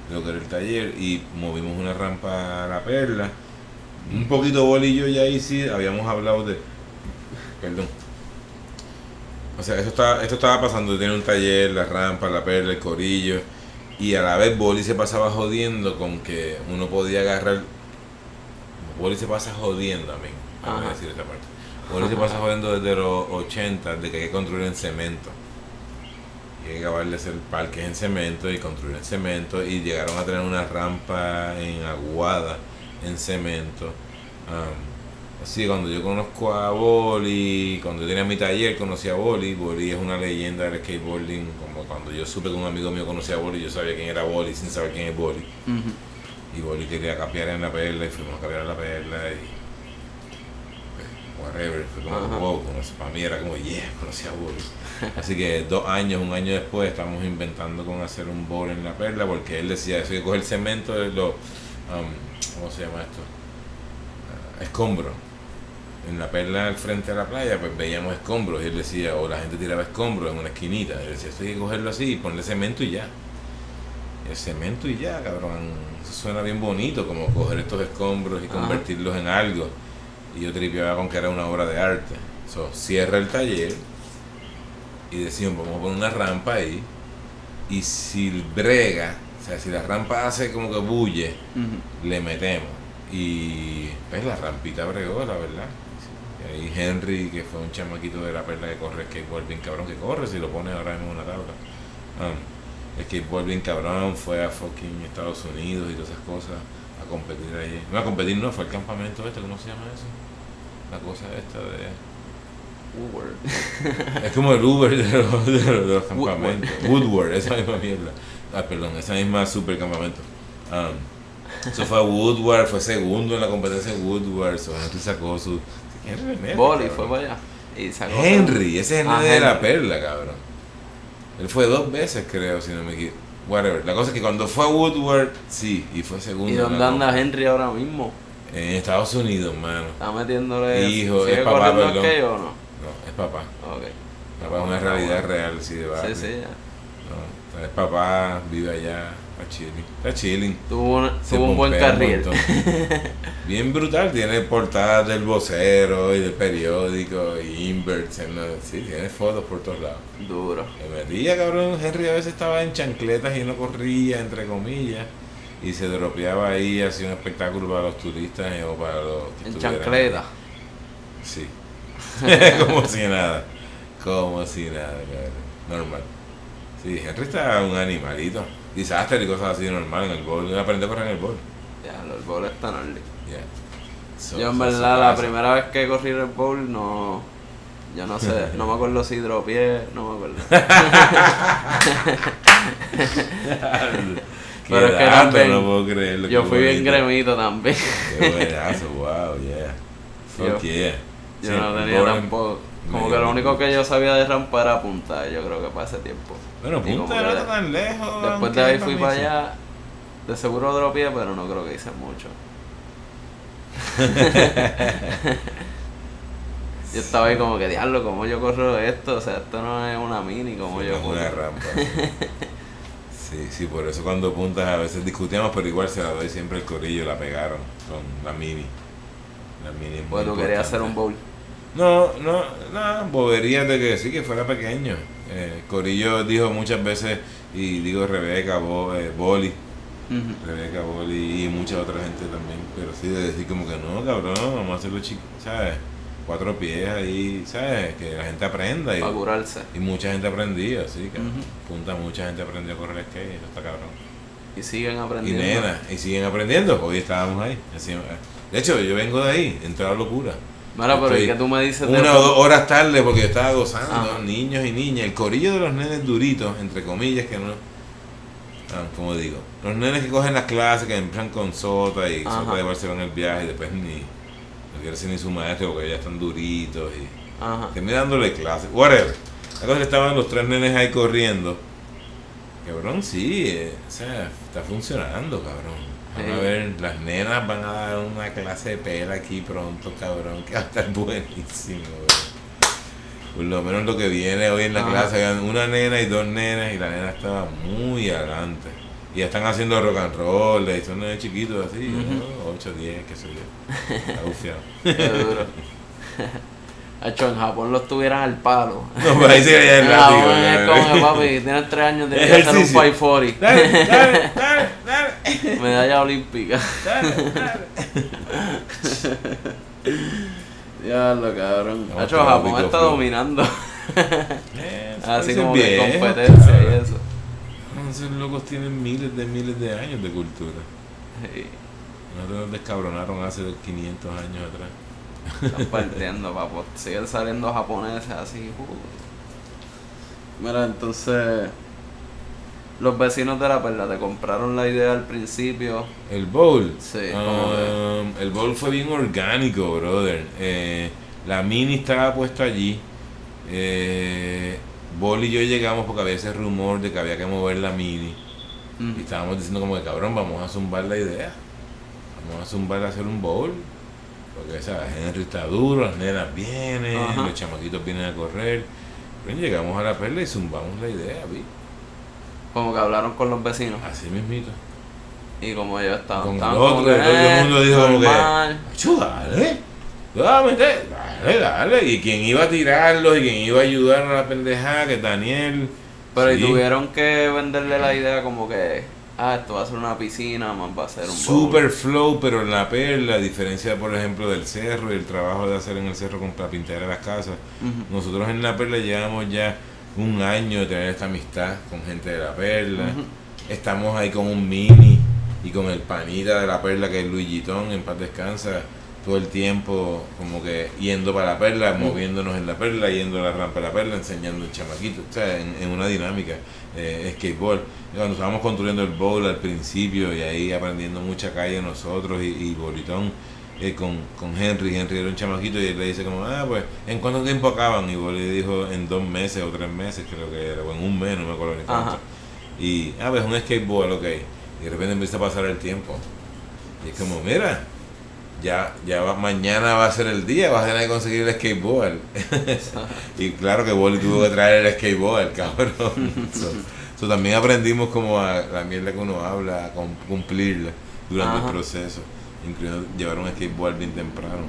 de lo que era el taller, y movimos una rampa a la perla. Un poquito Boli y yo ya ahí sí habíamos hablado de. Perdón. O sea, esto estaba, esto estaba pasando, tiene un taller, la rampa, la perla, el corillo. Y a la vez Boli se pasaba jodiendo con que uno podía agarrar. Boli se pasa jodiendo a mí. Vamos a Ajá. decir esta parte. Boli se pasa jodiendo desde los 80, de que hay que construir en cemento. Y hay que acabar de hacer parques en cemento y construir en cemento. Y llegaron a tener una rampa en Aguada en cemento. Am, Así cuando yo conozco a Boli, cuando yo tenía mi taller conocí a Boli, Boli es una leyenda del skateboarding, como cuando yo supe que un amigo mío conocía a Boli, yo sabía quién era Boli sin saber quién es Boli. Y Boli quería capear en la perla y fuimos a capear en la perla y whatever, fue como Ajá. wow, conocí- para mí era como yeah, conocí a Boli. Así que dos años, un año después estamos inventando con hacer un bowl en la perla porque él decía eso hay que coger cemento, de los, um, ¿cómo se llama esto? Ah, escombros. En la perla al frente de la playa pues veíamos escombros y él decía, o la gente tiraba escombros en una esquinita. Él decía, esto hay que cogerlo así y ponerle cemento y ya. El cemento y ya, cabrón. Eso suena bien bonito, como coger estos escombros y Ajá. convertirlos en algo. Y yo tripeaba con que era una obra de arte. So, cierra el taller y decimos, vamos a poner una rampa ahí. Y si brega, o sea, si la rampa hace como que bulle, le metemos. Y pues la rampita bregó, la verdad. Y ahí Henry, que fue un chamaquito de la perla que corre skateboard bien cabrón, que corre si lo pone ahora mismo en una tabla. Um, el skateboard bien cabrón, fue a fucking Estados Unidos y todas esas cosas a competir ahí. No, a competir no, fue el campamento este, ¿cómo se llama eso? La cosa esta de... Uber. <laughs> Es como el Uber de los, de los, de los Woodward. campamentos. Woodward, esa misma mierda. Ah, perdón, esa misma super campamento. Um, eso fue a Woodward, fue segundo en la competencia de Woodward. So Henry sacó su. Henry Boli cabrón. fue para allá. Y sacó Henry, ese es el Ah, nene de la Henry. perla, cabrón. Él fue dos veces, creo, si no me equivoco. Whatever. La cosa es que cuando fue a Woodward, sí, y fue segundo. ¿Y dónde anda Henry ahora mismo? En Estados Unidos, mano. ¿Está metiéndole. Hijo, ¿Sigue es papá, perdón. skate o no? No, es papá. Ok. Papá es una realidad real, sí, de Sí, barrio. sí, ya. No, es papá, vive allá, está chilling. Está chilling. Tuvo, una- tuvo un buen carril. montón. <laughs> Bien brutal, tiene portadas del vocero y del periódico y inverts. Sí, tiene fotos por todos lados. Duro. Me metía, cabrón. Henry a veces estaba en chancletas y no corría, entre comillas. Y se dropeaba ahí, hacía un espectáculo para los turistas o para los. En chancleta. Sí. <laughs> como si nada. Como si nada, cabrón. Normal. Sí, Henry está un animalito. Disaster y cosas así normal en el bol. Aprende a correr en el bol. Ya, el bowl está gnarly. Yeah. So, Yo en so, verdad so la primera vez que corrí el bowl no... Yo no sé, no me acuerdo si dropié, no me acuerdo. <laughs> <laughs> Pero es que también no puedo creerlo. Yo fui bien gremito también. Qué buenazo, wow, yeah. <laughs> Fuck Yo- yeah. Yo Sí, no tenía tampoco. Como que lo único que yo sabía de rampa era apuntar, yo creo que para ese tiempo. Como punta no está tan lejos. Después de ahí fui para allá. De seguro dropié, pero no creo que hice mucho. <laughs> <laughs> yo estaba ahí como que, diablo, ¿cómo yo corro esto? O sea, esto no es una mini, como yo Es una rampa. Sí, sí, por eso cuando puntas a veces discutíamos, pero igual se la doy siempre el corillo, la pegaron con la mini. La mini es muy tú querías hacer un bowl. No, no, no, boberías de que sí, que fuera pequeño. Eh, Corillo dijo muchas veces, y digo Rebeca, Bo, eh, Boli. Rebeca, Boli y mucha otra gente también, pero sí de decir como que no, cabrón, vamos a hacerlo chico, ¿sabes? Cuatro pies ahí, ¿sabes? Que la gente aprenda y, Para curarse. y mucha gente aprendió, sí, que Ujú. punta mucha gente aprendió a correr skate, eso está cabrón. Y siguen Y aprendiendo. nena, y siguen aprendiendo, hoy estábamos ahí. así, eh. de hecho, yo vengo de ahí, entré a la locura. Mira, pero Estoy ¿y qué tú me dices Una o dos horas tarde porque yo estaba gozando, Ajá. niños y niñas. El corillo de los nenes duritos, entre comillas, que no. ah, como digo, los nenes que cogen las clases, que empiezan con Sota y Ajá. Sota de Barcelona el viaje y después ni. No quiere ser ni su maestro porque ya están duritos y. Ajá. Terminé dándole clases, whatever. La cosa es que estaban los tres nenes ahí corriendo. Cabrón, sí, eh, o sea, está funcionando, cabrón. Van a ver, las nenas van a dar una clase de pela aquí pronto, cabrón, que va a estar <laughs> buenísimo, güey. Por lo menos lo que viene hoy en la Ajá. clase, una nena y dos nenas, y la nena estaba muy adelante. Y ya están haciendo rock and roll, y son nenes chiquitos así, Ujú. 8, 10, qué sé yo. <laughs> Está duro. <laughs> Hacho, en Japón los tuvieran al palo. No, pues ahí se veía el <laughs> látigo, Japón es como papi, tienes tres años, tienes que hacer un Ejercicio. 540. Dale, dale, dale, dale. Medalla olímpica. Dale, dale. Diablo, cabrón. No, pero Japón está dominando. Eh, Así como que competencia y eso. Esos locos tienen miles de miles de años de cultura. Sí, Nosotros nos descabronaron hace 500 años atrás. están partiendo, papo. Siguen saliendo japoneses así. uh. Mira, entonces. Los vecinos de la perla te compraron la idea al principio. El bowl. Sí, ¿cómo um, el bowl fue bien orgánico, brother. Eh, la mini estaba puesta allí. Eh, Bol y yo llegamos porque había ese rumor de que había que mover la mini. Y estábamos diciendo como que cabrón, vamos a zumbar la idea. Vamos a zumbar a hacer un bowl. Porque ¿sabes? Henry está duro, las nenas vienen, Ajá. los chamaquitos vienen a correr. Pero llegamos a la perla y zumbamos la idea, vi. Como que hablaron con los vecinos. Así mismito. Y como ellos estaban. Con el otro, todo el "Eh, mundo dijo como que, normal". "Acho, dale, dale. Y quien iba a tirarlos y quien iba a ayudar a la pendejada, que es Daniel. Pero y tuvieron que venderle la idea como que, ah, esto va a ser una piscina, más va a ser un bowl. Super flow, pero en la perla, a diferencia, por ejemplo, del cerro y el trabajo de hacer en el cerro con la pintera de las casas. Nosotros en la perla llevamos ya un año de tener esta amistad con gente de la perla. Estamos ahí con un mini y con el panita de la perla que es Luigitón, en paz descansa, todo el tiempo como que yendo para la perla, moviéndonos en la perla, yendo a la rampa de la perla, enseñando el chamaquito, o sea, en, en una dinámica, eh, skateboard. Cuando estábamos construyendo el bowl al principio y ahí aprendiendo mucha calle nosotros y, y Bolitón eh, con, con Henry, Henry era un chamaquito y él le dice como, ah, pues, ¿en cuánto tiempo acaban? Y Boli dijo, en dos meses o tres meses creo que era, o en un mes, no me acuerdo ni cuánto. Y, ah, pues un skateboard, ok. Y de repente empieza a pasar el tiempo. Y es como, mira, ya, ya va- mañana va a ser el día, vas a tener que conseguir el skateboard. <laughs> y claro que Boli tuvo que traer el skateboard, cabrón. <laughs> so, so también aprendimos como a la mierda que uno habla, a cum- cumplirla durante Ajá. el proceso. Incluyendo llevar un skateboard bien temprano.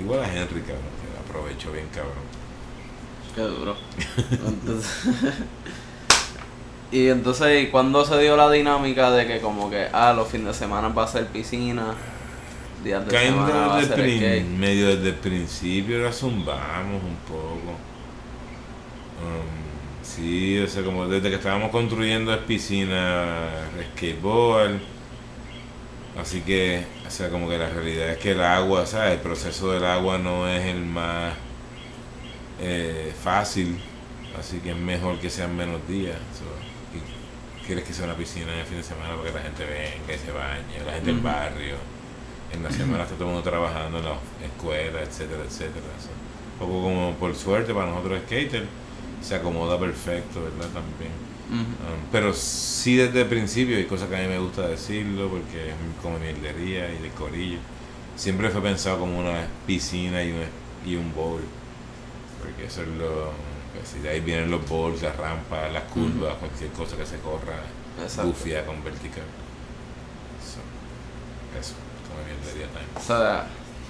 Igual a Henry, cabrón, que aprovechó bien, cabrón. Qué duro. Entonces, <laughs> y entonces, ¿y cuándo se dio la dinámica de que como que, ah, los fines de semana va a ser piscina, Kinda a desde skate? medio desde el principio la zumbamos un poco. Um, sí, o sea, como desde que estábamos construyendo es piscina, skateboard. Así que, o sea, como que la realidad es que el agua, ¿sabes? El proceso del agua no es el más eh, fácil. Así que es mejor que sean menos días. so, y quieres que sea una piscina en el fin de semana para que la gente venga y se bañe, la gente del barrio. En la semana está todo el mundo trabajando en la escuela, etcétera, etcétera. un poco como por suerte para nosotros skaters, se acomoda perfecto, ¿verdad? También. Um, pero sí desde el principio hay cosas que a mí me gusta decirlo porque es como mierdería y de corillo. Siempre fue pensado como una piscina y un, y un bowl. Porque eso es lo pues, de ahí vienen los bowls, las rampas, las curvas, cualquier cosa que se corra bufia con vertical. Eso, eso mierdería también. O sea,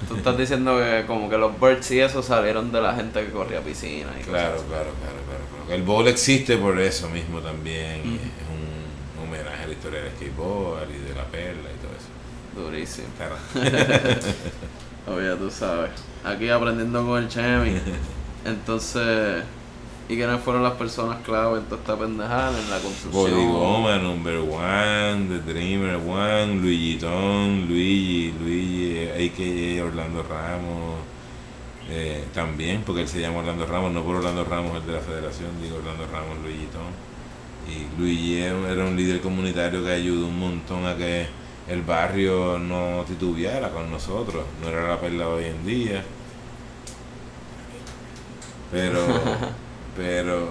tú estás diciendo que como que los birds y eso salieron de la gente que corría piscina y claro, cosas claro, claro, claro, El bowl existe por eso mismo también. y es un homenaje a la historia del skateboard y de la perla y todo eso. Durísimo. Claro. <laughs> Oye, tú sabes. Aquí aprendiendo con el Chemi. <laughs> Entonces, ¿y quiénes fueron las personas clave en toda esta pendejada en la construcción? Body Goma, Number One, The Dreamer One, Luigi Tom, Luigi, Luigi, a.k.a. Orlando Ramos. Eh, también, porque él se llama Orlando Ramos, no por Orlando Ramos, el de la federación, digo Orlando Ramos, Luigi Tom. Y Luigi era un líder comunitario que ayudó un montón a que el barrio no titubeara con nosotros, no era la perla hoy en día. Pero, <laughs> pero,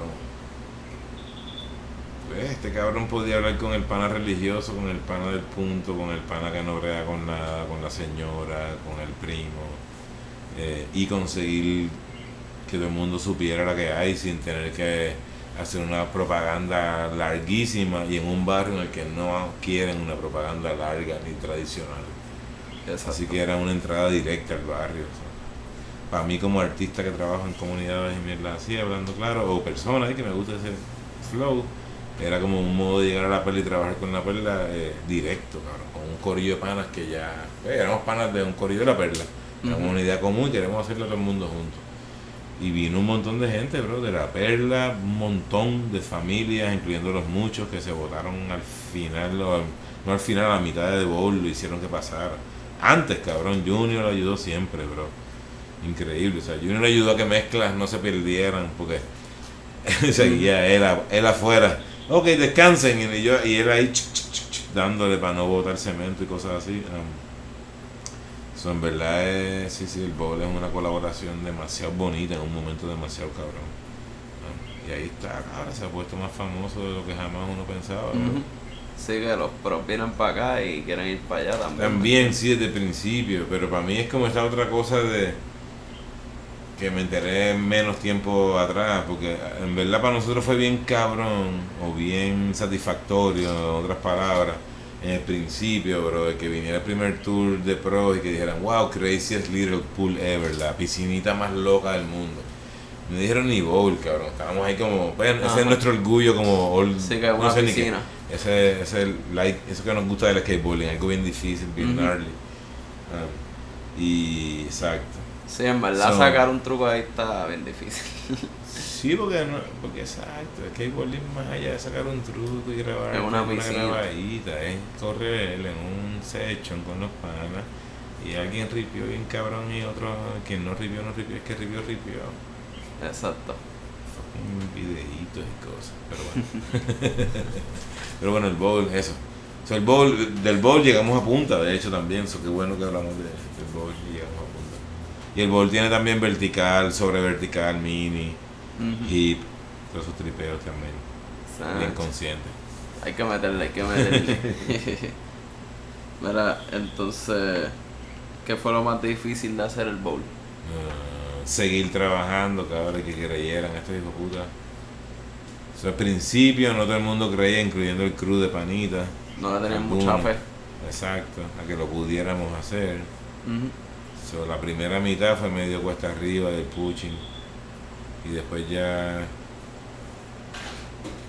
pues, este cabrón podía hablar con el pana religioso, con el pana del punto, con el pana que no crea con nada, con la señora, con el primo, eh, y conseguir que todo el mundo supiera la que hay sin tener que hacer una propaganda larguísima y en un barrio en el que no quieren una propaganda larga ni tradicional. Así que era una entrada directa al barrio. Para mí como artista que trabajo en comunidades y mierda así, hablando claro, o persona que me gusta ese flow, era como un modo de llegar a la perla y trabajar con la perla eh, directo, con un corillo de panas que ya, eh, éramos panas de un corillo de la perla, una idea común y queremos hacerlo todo el mundo juntos. Y vino un montón de gente, bro, de la perla, un montón de familias, incluyendo los muchos que se votaron al final, no al final, a la mitad de Bowl, lo hicieron que pasara. Antes, cabrón, Junior ayudó siempre, bro. Increíble, o sea, Junior ayudó a que mezclas no se perdieran, porque <laughs> seguía él, él afuera. Ok, descansen, y, yo, y él ahí dándole para no botar cemento y cosas así. Um, en verdad, es, sí, sí, el bowl es una colaboración demasiado bonita en un momento demasiado cabrón. Y ahí está, ahora se ha puesto más famoso de lo que jamás uno pensaba. Sí, que los pros vienen para acá y quieren ir para allá también. También, sí, desde el principio, pero para mí es como esta otra cosa de que me enteré menos tiempo atrás, porque en verdad para nosotros fue bien cabrón o bien satisfactorio, en otras palabras en el principio, bro, de que viniera el primer tour de pro y que dijeran, wow, craziest little pool ever, la piscinita más loca del mundo. No dijeron ni bowl, cabrón. Estábamos ahí como, bueno, ese es nuestro orgullo como sí, que una piscina. ese, ese like, eso que nos gusta del skateboarding, algo bien difícil, bien gnarly. Ah, y exacto. Sí, en verdad sacar un truco ahí está bien difícil. <laughs> Sí, porque, no, porque exacto, es que hay más allá de sacar un truco y grabar una, una grabadita, es correr en un section con los panas y alguien ripió bien cabrón y otro quien no ripió, no ripió, es que ripió, ripió. Exacto. Un videitos y cosas, pero bueno. <laughs> pero bueno, el bowl, eso. O sea, el bowl, del bowl llegamos a punta, de hecho también, eso qué bueno que hablamos de, del bowl y llegamos. Y el bowl tiene también vertical, sobre vertical, mini y todos sus tripeos también. Bien consciente. Hay que meterle, hay que meterle. <laughs> Mira, entonces, ¿qué fue lo más difícil de hacer el bowl? Uh, seguir trabajando, cabrón, que creyeran, estos hijos puta. al principio no todo el mundo creía, incluyendo el crew de panita. No le tenían mucha fe. Exacto, a que lo pudiéramos hacer. La primera mitad fue medio cuesta arriba del pushing y después ya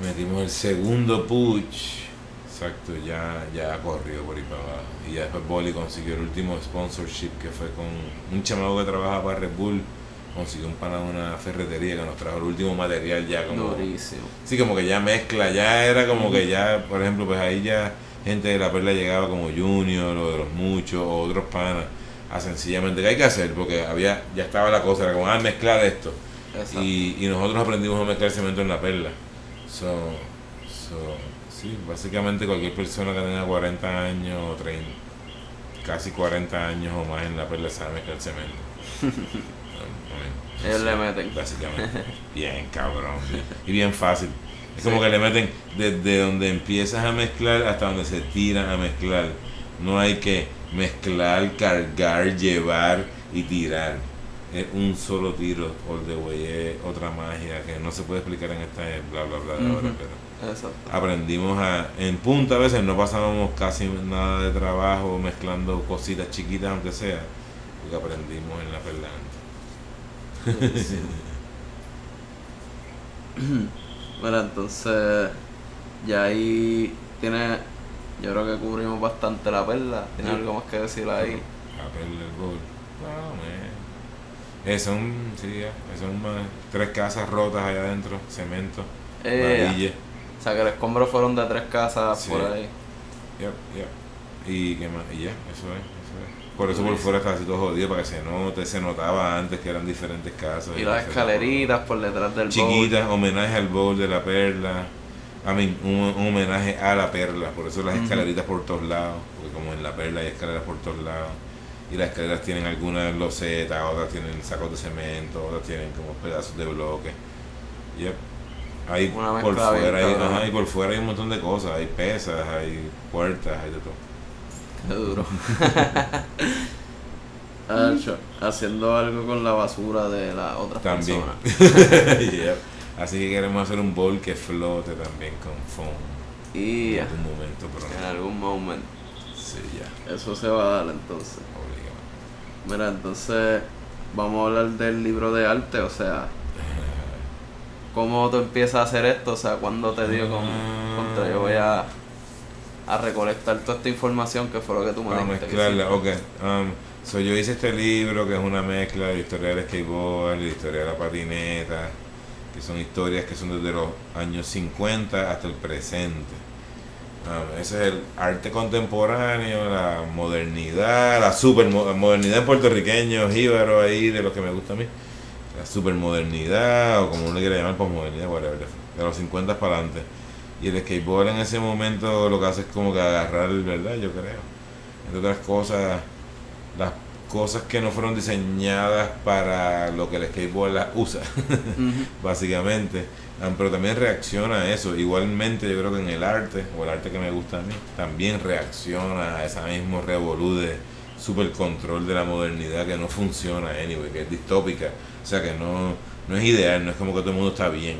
metimos el segundo push. Exacto, ya, ya corrió por ahí para abajo. Y ya después Bolly consiguió el último sponsorship que fue con un chamaco que trabaja para Red Bull. Consiguió un pana de una ferretería que nos trajo el último material ya como. Durísimo. Sí, como que ya mezcla, ya era como que ya, por ejemplo, pues ahí ya gente de la perla llegaba como Junior o de los muchos o otros panas a sencillamente qué hay que hacer porque había ya estaba la cosa, era como ah mezclar esto y, y, nosotros aprendimos a mezclar cemento en la perla. So, so, Sí, básicamente cualquier persona que tenga 40 años o 30, casi 40 años o más en la perla sabe mezclar cemento. Ellos le meten. Básicamente. Bien, cabrón. Y bien fácil. Es como que le meten desde donde empiezas a mezclar hasta donde se tiran a mezclar. No hay que mezclar, cargar, llevar y tirar. Es un solo tiro all the way. Es otra magia que no se puede explicar en esta bla bla bla de ahora, Ujú. pero Exacto. aprendimos a en punta a veces no pasábamos casi nada de trabajo mezclando cositas chiquitas aunque sea porque aprendimos en la perlante Sí. <laughs> Bueno, entonces ya ahí tiene, yo creo que cubrimos bastante la perla. ¿Tiene Sí. algo más que decir ahí? a perla el gol no. Eh, son sí ya, son más, tres casas rotas allá adentro cemento Eh, o sea que los escombros fueron de tres casas Sí. por ahí. Yep, yep. y más y ya eso es, eso es. por eso por fuera está así todo jodido para que se note se notaba antes que eran diferentes casas Y las escaleritas por detrás del bowl. chiquitas, homenaje al bowl de la perla, a mí, un, un homenaje a la perla, por eso las escaleritas por todos lados, porque como en la perla hay escaleras por todos lados, y las escaleras tienen algunas losetas, otras tienen sacos de cemento, otras tienen como pedazos de bloque. Yep. Hay Una por fuera hay, ajá, y por fuera hay un montón de cosas, hay pesas, hay puertas, hay de todo. Qué duro. <laughs> Hacho, haciendo algo con la basura de las otras También. <laughs> Yep. Así que queremos hacer un bowl que flote también con foam. Y En algún momento, pero en algún momento. Sí, ya. Eso se va a dar entonces. Obligado. Mira, entonces vamos a hablar del libro de arte, o sea, <laughs> ¿cómo tú empiezas a hacer esto? O sea, ¿cuándo te dio como, contra yo voy a, a recolectar toda esta información que fue lo que tú me dijiste? mezclarla, ok. Um, so yo hice este libro que es una mezcla de historia del skateboard, de historia de la patineta, que son historias que son desde los años 50 hasta el presente. Um, ese es el arte contemporáneo, la modernidad, la super modernidad en puertorriqueño, jíbaro ahí, de lo que me gusta a mí. La supermodernidad, o como uno quiera llamar, posmodernidad, whatever, de los 50 para adelante. Y el skateboard en ese momento lo que hace es como que agarrar, ¿verdad? Yo creo. Entre otras cosas, las cosas que no fueron diseñadas para lo que el skateboard las usa, <laughs> básicamente. Ah, Pero también reacciona a eso. Igualmente yo creo que en el arte, o el arte que me gusta a mí, también reacciona a ese mismo revolú de super control de la modernidad que no funciona, anyway, que es distópica. O sea que no, no es ideal, no es como que todo el mundo está bien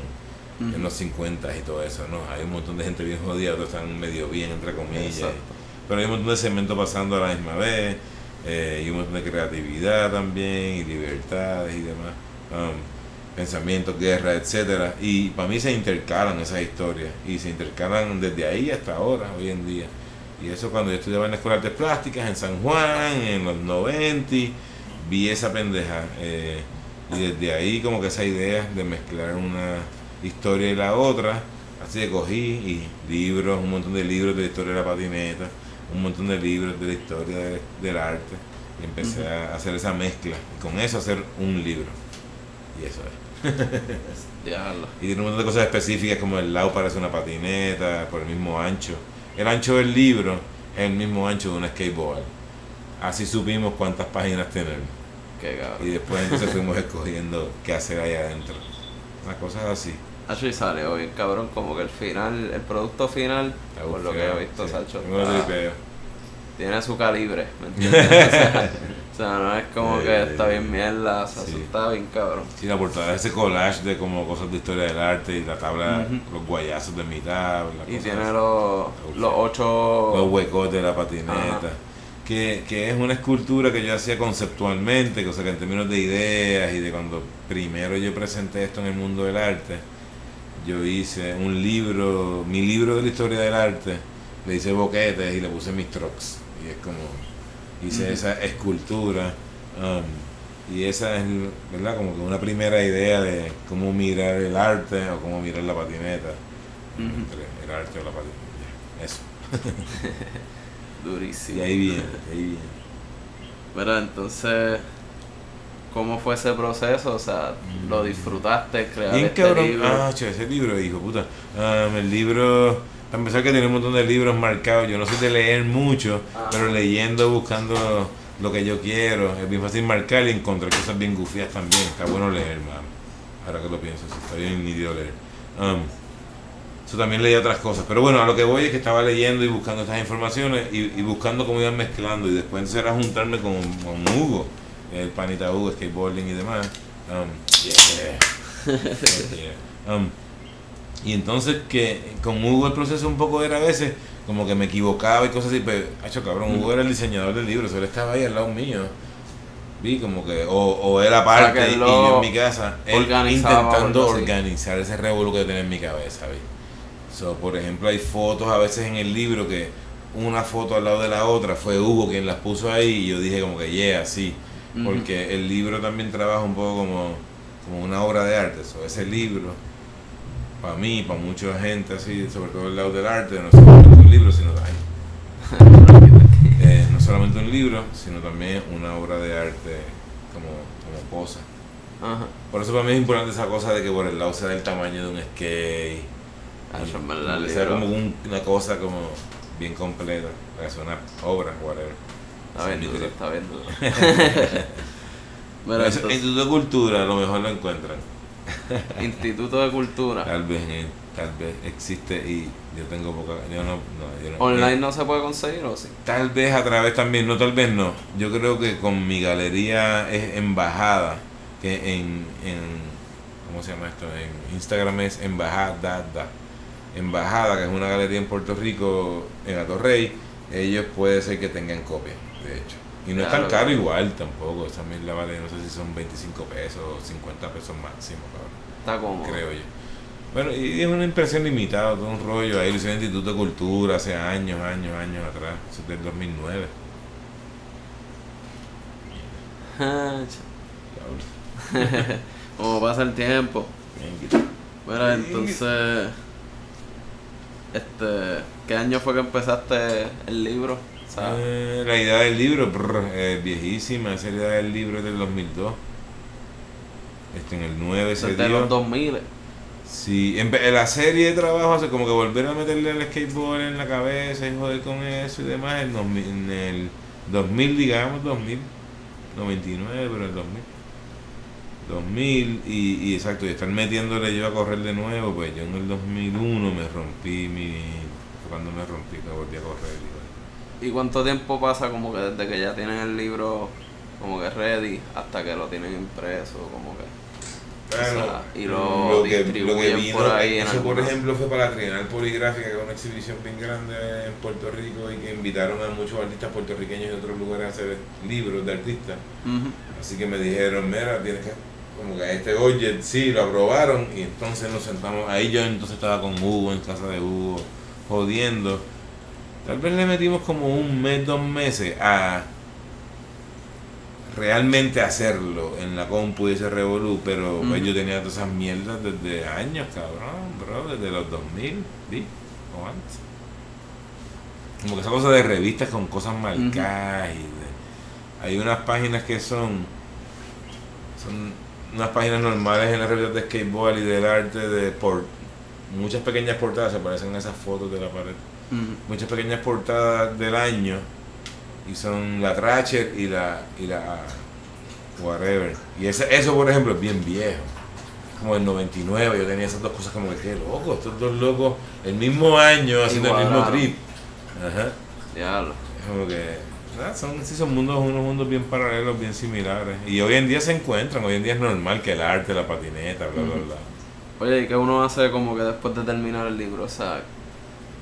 en los 50 y todo eso, no, hay un montón de gente bien jodida, otros están medio bien, entre comillas. Exacto. Pero hay un montón de cemento pasando a la misma vez, eh, y un montón de creatividad también, y libertades y demás, um, pensamientos, guerra, etcétera Y para mí se intercalan esas historias, y se intercalan desde ahí hasta ahora, hoy en día. Y eso cuando yo estudiaba en la Escuela de Artes Plásticas en San Juan, en los 90, vi esa pendeja. eh, y desde ahí como que esa idea de mezclar una historia y la otra, así que cogí y libros, un montón de libros de historia de la patineta, un montón de libros de la historia de- del arte, y empecé a hacer esa mezcla, y con eso hacer un libro. Y eso es. <laughs> Y tiene un montón de cosas específicas como el lado parece una patineta, por el mismo ancho. El ancho del libro es el mismo ancho de un skateboard. Así supimos cuántas páginas tener. Qué Y después entonces fuimos escogiendo qué hacer ahí adentro. Unas cosas así. Hacho y salió bien cabrón, como que el final, el producto final, Está por lo que he visto, sí. Sacho, está- tiene su calibre, ¿me <laughs> entiendes? o, sea, o sea, no es como que está bien mierda, o sea, sí. eso está bien cabrón. Sí, la portada es ese collage de como cosas de historia del arte y la tabla, los guayazos de mitad. Y tiene así. los, los ocho... los huecos de la patineta. Ajá. Que, que es una escultura que yo hacía conceptualmente, o sea que en términos de ideas y de cuando primero yo presenté esto en el mundo del arte, yo hice un libro, mi libro de la historia del arte, le hice boquetes y le puse mis trucks. Y es como, hice esa escultura. um, y esa es, ¿verdad? Como que una primera idea de cómo mirar el arte o cómo mirar la patineta. Entre el arte o la patineta. Eso. <laughs> Durísimo. Y ahí viene, ahí viene. Pero entonces, ¿cómo fue ese proceso? O sea, ¿lo disfrutaste crear Bien este cabrón. libro? Ah, che, ese libro, hijo puta. Um, el libro Para empezar que tiene un montón de libros marcados. Yo no soy de leer mucho, Ah. pero leyendo, buscando lo que yo quiero. Es bien fácil marcar y encontrar cosas bien gufias también. Está bueno leer, mano. Ahora que lo pienso, está bien nítido leer. Um, eso también leía otras cosas. Pero bueno, a lo que voy es que estaba leyendo y buscando estas informaciones y, y buscando cómo iban mezclando. Y después era juntarme con, con Hugo, el panita Hugo, skateboarding y demás. Um, yeah. Yeah. <laughs> Um, y entonces que con Hugo el proceso un poco era a veces como que me equivocaba y cosas así, pero, hacho cabrón, Hugo era el diseñador del libro, solo estaba ahí al lado mío. Vi como que, o, o era parte que él y yo en mi casa, él o intentando organizar ese revuelo que tenía en mi cabeza, ¿vi? So, por ejemplo, hay fotos a veces en el libro que una foto al lado de la otra fue Hugo quien las puso ahí y yo dije como que, yeah, sí. Porque el libro también trabaja un poco como, como una obra de arte. So, ese libro, para mí, para mucha gente así, sobre todo el lado del arte, no solamente un libro, sino ay, <laughs> eh, no solamente un libro, sino también una obra de arte como, como cosa. Por eso para mí es importante esa cosa de que por el lado sea del tamaño de un skate. Ah, y- es sea como un- una cosa como bien completa, sea una obra, whatever. Está trip. está. <laughs> <laughs> Mira, Eso, entonces, Instituto de Cultura a lo mejor lo encuentran. <laughs> Instituto de Cultura. Tal vez, eh, tal vez existe y yo tengo poca. Yo no, no, yo no- ¿Online no se puede conseguir o sí? Tal vez a través también, no tal vez no. Yo creo que con mi galería es embajada, que en, en ¿cómo se llama esto? En Instagram es embajada, embajada, que es una galería en Puerto Rico, en Atorrey. Ellos puede ser que tengan copia, de hecho. Y no es tan caro igual tampoco. Esa la vale, no sé si son 25 pesos o 50 pesos máximo, cabrón Está cómodo. creo yo. Bueno, y es una impresión limitada, todo un rollo. Ahí lo hice en el Instituto de Cultura hace años, años, años atrás. Eso es del 2009. Ah, <laughs> Como pasa el tiempo. Sí. entonces. Este. ¿Qué año fue que empezaste el libro? ¿Sabes? Eh, la idea del libro, brr, es viejísima. Esa idea del libro es del 2002. Este, en el 9 se Desde dio. los 2000. Sí, en, en la serie de trabajo hace como que volver a meterle el skateboard en la cabeza y joder con eso y demás. En, 2000 en el 2000, digamos, 2000, 99, pero el 2000. 2000 y, y exacto, y estar metiéndole yo a correr de nuevo, pues yo en el 2001 me rompí mi... Cuando me rompí, que volví a correr. Y bueno. ¿Y cuánto tiempo pasa como que desde que ya tienen el libro como que ready hasta que lo tienen impreso? Como que. Sea, y lo distribuyen por ahí eso por ejemplo fue para la Trienal Poligráfica, que es una exhibición bien grande en Puerto Rico y que invitaron a muchos artistas puertorriqueños de otros lugares a hacer libros de artistas. Así que me dijeron, mira, tienes que, como que este budget, sí, lo aprobaron y entonces nos sentamos, ahí yo entonces estaba con Hugo en casa de Hugo, jodiendo. Tal vez le metimos como un mes, dos meses a realmente hacerlo en la compu y ese revolú, pero pues, yo tenía todas esas mierdas desde años, cabrón, bro, desde los 2000, ¿vi? O antes. Como que esa cosa de revistas con cosas marcadas y de- hay unas páginas que son son unas páginas normales en las revistas de skateboard y del arte de por muchas pequeñas portadas se aparecen en esas fotos de la pared Muchas pequeñas portadas del año y son la Thrasher y la y la whatever y ese, eso por ejemplo es bien viejo como el 99 yo tenía esas dos cosas como que qué loco estos dos locos el mismo año haciendo el mismo trip ajá Diablo. es como que ah, son, sí, son mundos, unos mundos bien paralelos, bien similares. Y hoy en día se encuentran, hoy en día es normal que el arte, la patineta, bla, bla, bla. Oye, ¿y qué uno hace como que después de terminar el libro? O sea,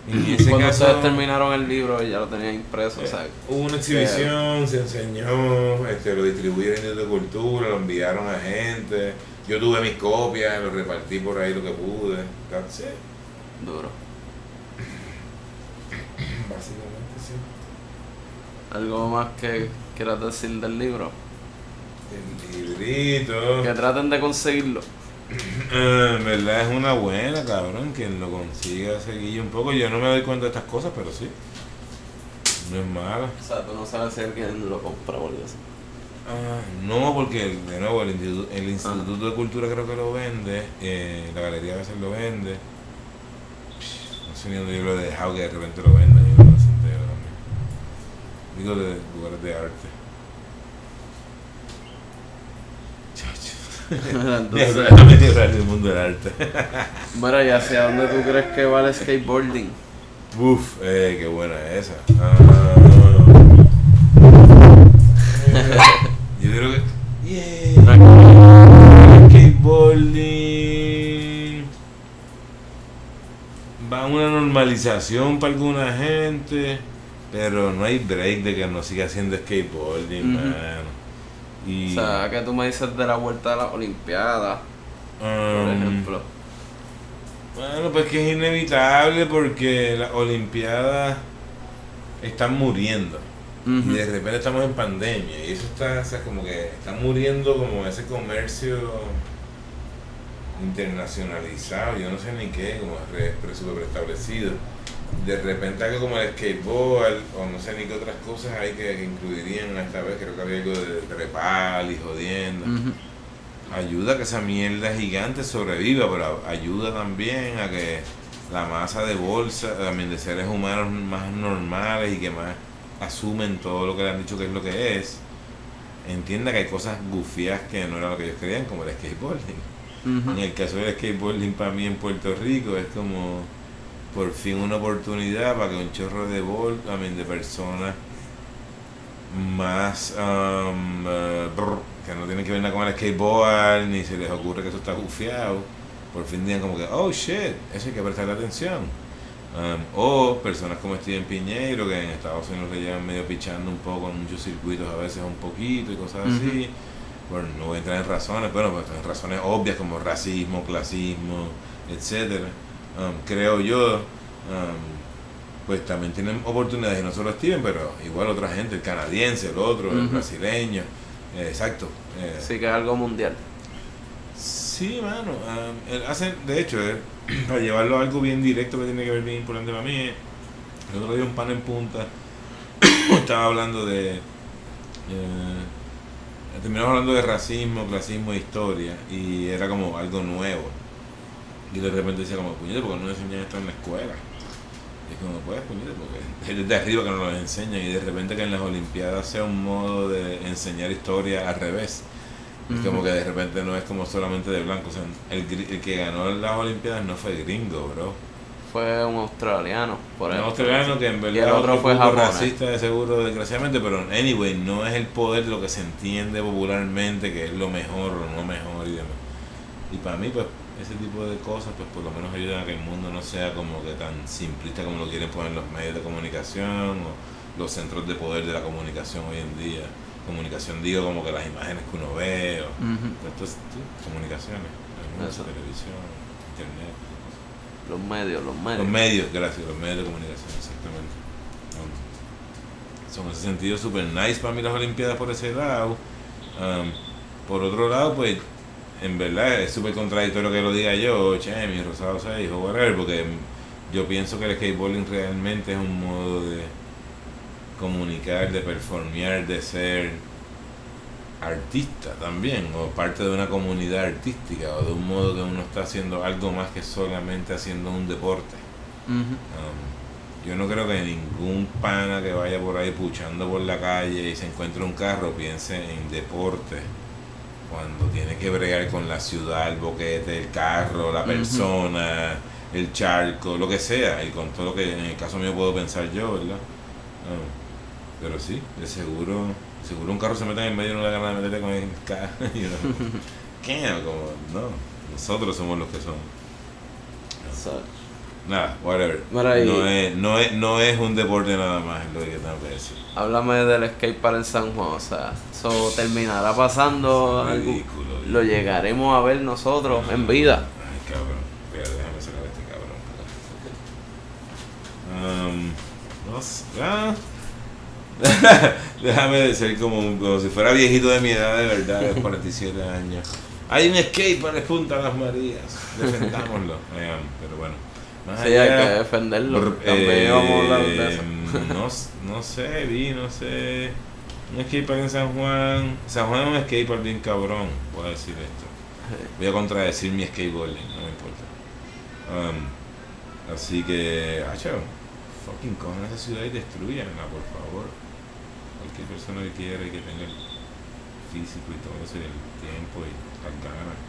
En y ese cuando caso, ustedes terminaron el libro y ya lo tenían impreso, o sea, eh, hubo una exhibición, se enseñó, este, lo distribuyeron en de cultura, lo enviaron a gente. Yo tuve mis copias, lo repartí por ahí lo que pude. That's it. duro. Básicamente sí. ¿Algo más que quieras decir del libro? El librito. Que traten de conseguirlo. Eh, en verdad es una buena, cabrón. Quien lo consiga seguir un poco. Yo no me doy cuenta de estas cosas, pero sí. No es mala. O sea, tú no sabes si alguien lo compra algo así. Ah, no, porque de nuevo el, institu- el Instituto de Cultura creo que lo vende. eh, la galería a veces lo vende. No sé ni dónde yo lo he dejado que de repente lo vendan y no lo entero también. Digo de lugares de arte. Entonces, el mundo del arte. <laughs> mira, ¿y hacia dónde tú crees que va el skateboarding? Uf, eh, qué buena esa. Ah, yo creo que. Yeah. Skateboarding. Va a una normalización para alguna gente. Pero no hay break de que no siga haciendo skateboarding, Ujú. mano. Y, O sea, que tú me dices de la vuelta a las Olimpiadas, por um, ejemplo. Bueno, pues que es inevitable porque las Olimpiadas están muriendo. Y de repente estamos en pandemia. Y eso está, o sea, como que está muriendo como ese comercio internacionalizado, yo no sé ni qué, como re, pre- súper preestablecido. De repente algo como el skateboard o no sé ni qué otras cosas hay que, incluirían esta vez. Creo que había algo de trepal y jodiendo ayuda a que esa mierda gigante sobreviva, pero ayuda también a que la masa de bolsa, también de seres humanos más normales y que más asumen todo lo que le han dicho que es lo que es, entienda que hay cosas gufias que no era lo que ellos querían, como el skateboarding. En el caso del skateboarding para mí en Puerto Rico es como por fin una oportunidad para que un chorro de bol, también de personas más um, brr, que no tienen que ver nada con el skateboard ni se les ocurre que eso está gufiado por fin digan como que oh shit eso hay que prestarle atención Um, o personas como Steven Piñeiro que en Estados Unidos le llevan medio pichando un poco en muchos circuitos a veces un poquito y cosas así bueno, no voy a entrar en razones, bueno, pues en razones obvias como racismo, clasismo, etcétera. Um, creo yo, um, pues también tienen oportunidades, y no solo Steven, pero igual otra gente, el canadiense, el otro, el brasileño, eh, exacto. eh, Sí que es algo mundial. Sí, mano. um, él hace, de hecho, él, <clears throat> para llevarlo a algo bien directo que tiene que ver bien importante para mí, el otro día un pan en punta <coughs> estaba hablando de. eh, terminamos hablando de racismo, clasismo e historia, y era como algo nuevo. Y de repente decía, como, puñete, porque no enseñan esto en la escuela? Y es como, pues, puñete, porque es desde arriba que nos lo enseñan, y de repente que en las Olimpiadas sea un modo de enseñar historia al revés. Es como que de repente no es como solamente de blanco. O sea, el, que ganó las Olimpiadas no fue gringo, bro. Fue un australiano, por Un ejemplo. australiano que en Y el verdad otro es fue un racista de seguro, desgraciadamente, pero anyway, no es el poder de lo que se entiende popularmente que es lo mejor o no mejor y demás. Y para mí, pues, ese tipo de cosas, pues por lo menos ayudan a que el mundo no sea como que tan simplista como lo quieren poner los medios de comunicación o los centros de poder de la comunicación hoy en día. Comunicación digo como que las imágenes que uno ve o sí, comunicaciones, Eso. televisión, internet. Los medios, los medios. Los medios, gracias, los medios de comunicación, exactamente. Son en ese sentido super nice para mí las Olimpiadas por ese lado. Um, por otro lado, pues, en verdad es súper contradictorio que lo diga yo, che, mi rosado 6 o whatever, porque yo pienso que el skateboarding realmente es un modo de comunicar, de performear, de ser artista también, o parte de una comunidad artística, o de un modo que uno está haciendo algo más que solamente haciendo un deporte. Um, yo no creo que ningún pana que vaya por ahí puchando por la calle y se encuentre un carro piense en deporte cuando tiene que bregar con la ciudad, el boquete, el carro, la persona, el charco, lo que sea, y con todo lo que en el caso mío puedo pensar yo, ¿verdad? Um, pero sí, de seguro, seguro un carro se mete en el medio y no le da ganas de meterle con el carro. you know. ¿Qué? Como, no, nosotros somos los que somos. So, Nada, whatever. Mira, No, es, no, es, no es un deporte nada más, es lo que tengo que decir. háblame del skatepark en San Juan, o sea, eso terminará pasando, algo- Ridículo. lo llegaremos a ver nosotros en vida. Ay, cabrón. Espera, déjame sacar a este cabrón. Um, no sé. ah. <laughs> déjame de ser como, un- como si fuera viejito de mi edad, de verdad, de <laughs> 47 años. Hay un skate para el Punta Las Marías. Defendámoslo. <laughs> Pero bueno. Más Sí, hay que defenderlo. Brr, También eh, vamos a hablar de eso. <laughs> no, no sé, vi, no sé. Un skatepark en San Juan. San Juan es un skatepark bien cabrón, voy a decir esto. Voy a contradecir mi skateboarding, no me importa. Um, Así que, hacho, fucking cojan esa ciudad y destruyanla, por favor. Cualquier persona que quiera y que tenga el físico y todo eso, y el tiempo y las ganas.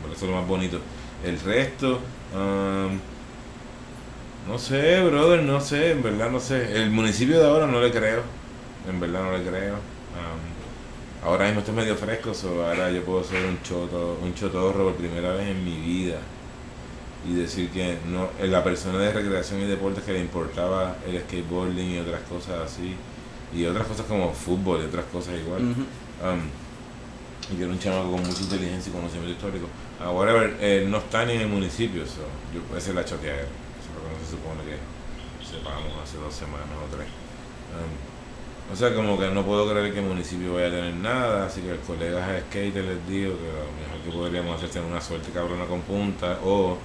Por eso es lo más bonito. El resto, um, no sé, brother, no sé, en verdad no sé. El municipio de ahora no le creo. En verdad no le creo. Um, ahora mismo estoy medio fresco, so ahora yo puedo ser un choto, un chotorro por primera vez en mi vida. Y decir que no, la persona de recreación y deportes que le importaba el skateboarding y otras cosas así. Y otras cosas como fútbol y otras cosas igual. Um, y que era un chamaco con mucha inteligencia y conocimiento histórico. Ahora eh, no está ni en el municipio, so, yo, esa es la choteadera. Se supone que sepamos hace dos semanas o tres. Um, o sea, como que no puedo creer que el municipio vaya a tener nada, así que colegas de skater les digo que lo mejor que podríamos hacer es tener una suerte cabrona con punta o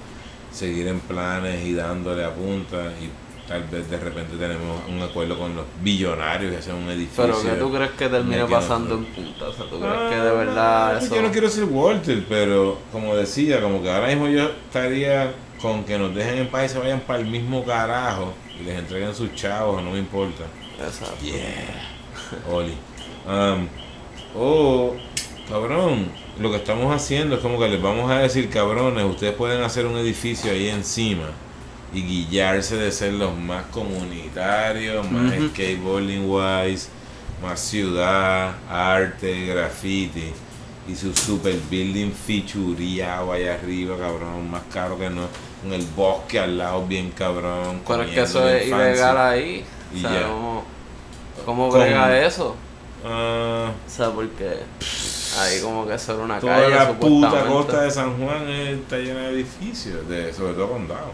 seguir en planes y dándole a punta y tal vez de repente tenemos un acuerdo con los billonarios y hacen un edificio. Pero que tú crees que quedo pasando en punta, o sea, tú crees Ah, que de verdad pues eso... Yo no quiero ser Walter, pero como decía, como que ahora mismo yo estaría con que nos dejen en paz y se vayan para el mismo carajo y les entreguen sus chavos, no me importa. Exacto. Yeah, Oli. Um, o, cabrón, lo que estamos haciendo es como que les vamos a decir, cabrones, ustedes pueden hacer un edificio ahí encima y guillarse de ser los más comunitarios, más skateboarding wise, más ciudad, arte, graffiti y su super building featureado allá arriba, cabrón, más caro que no, con el bosque al lado bien cabrón. Pero es que eso es ilegal ahí. Y o sea, ya. ¿cómo, cómo brega eso? Ah, O sea, porque ahí como que era una Toda calle, la puta costa de San Juan está llena de edificios, de, sobre todo condado.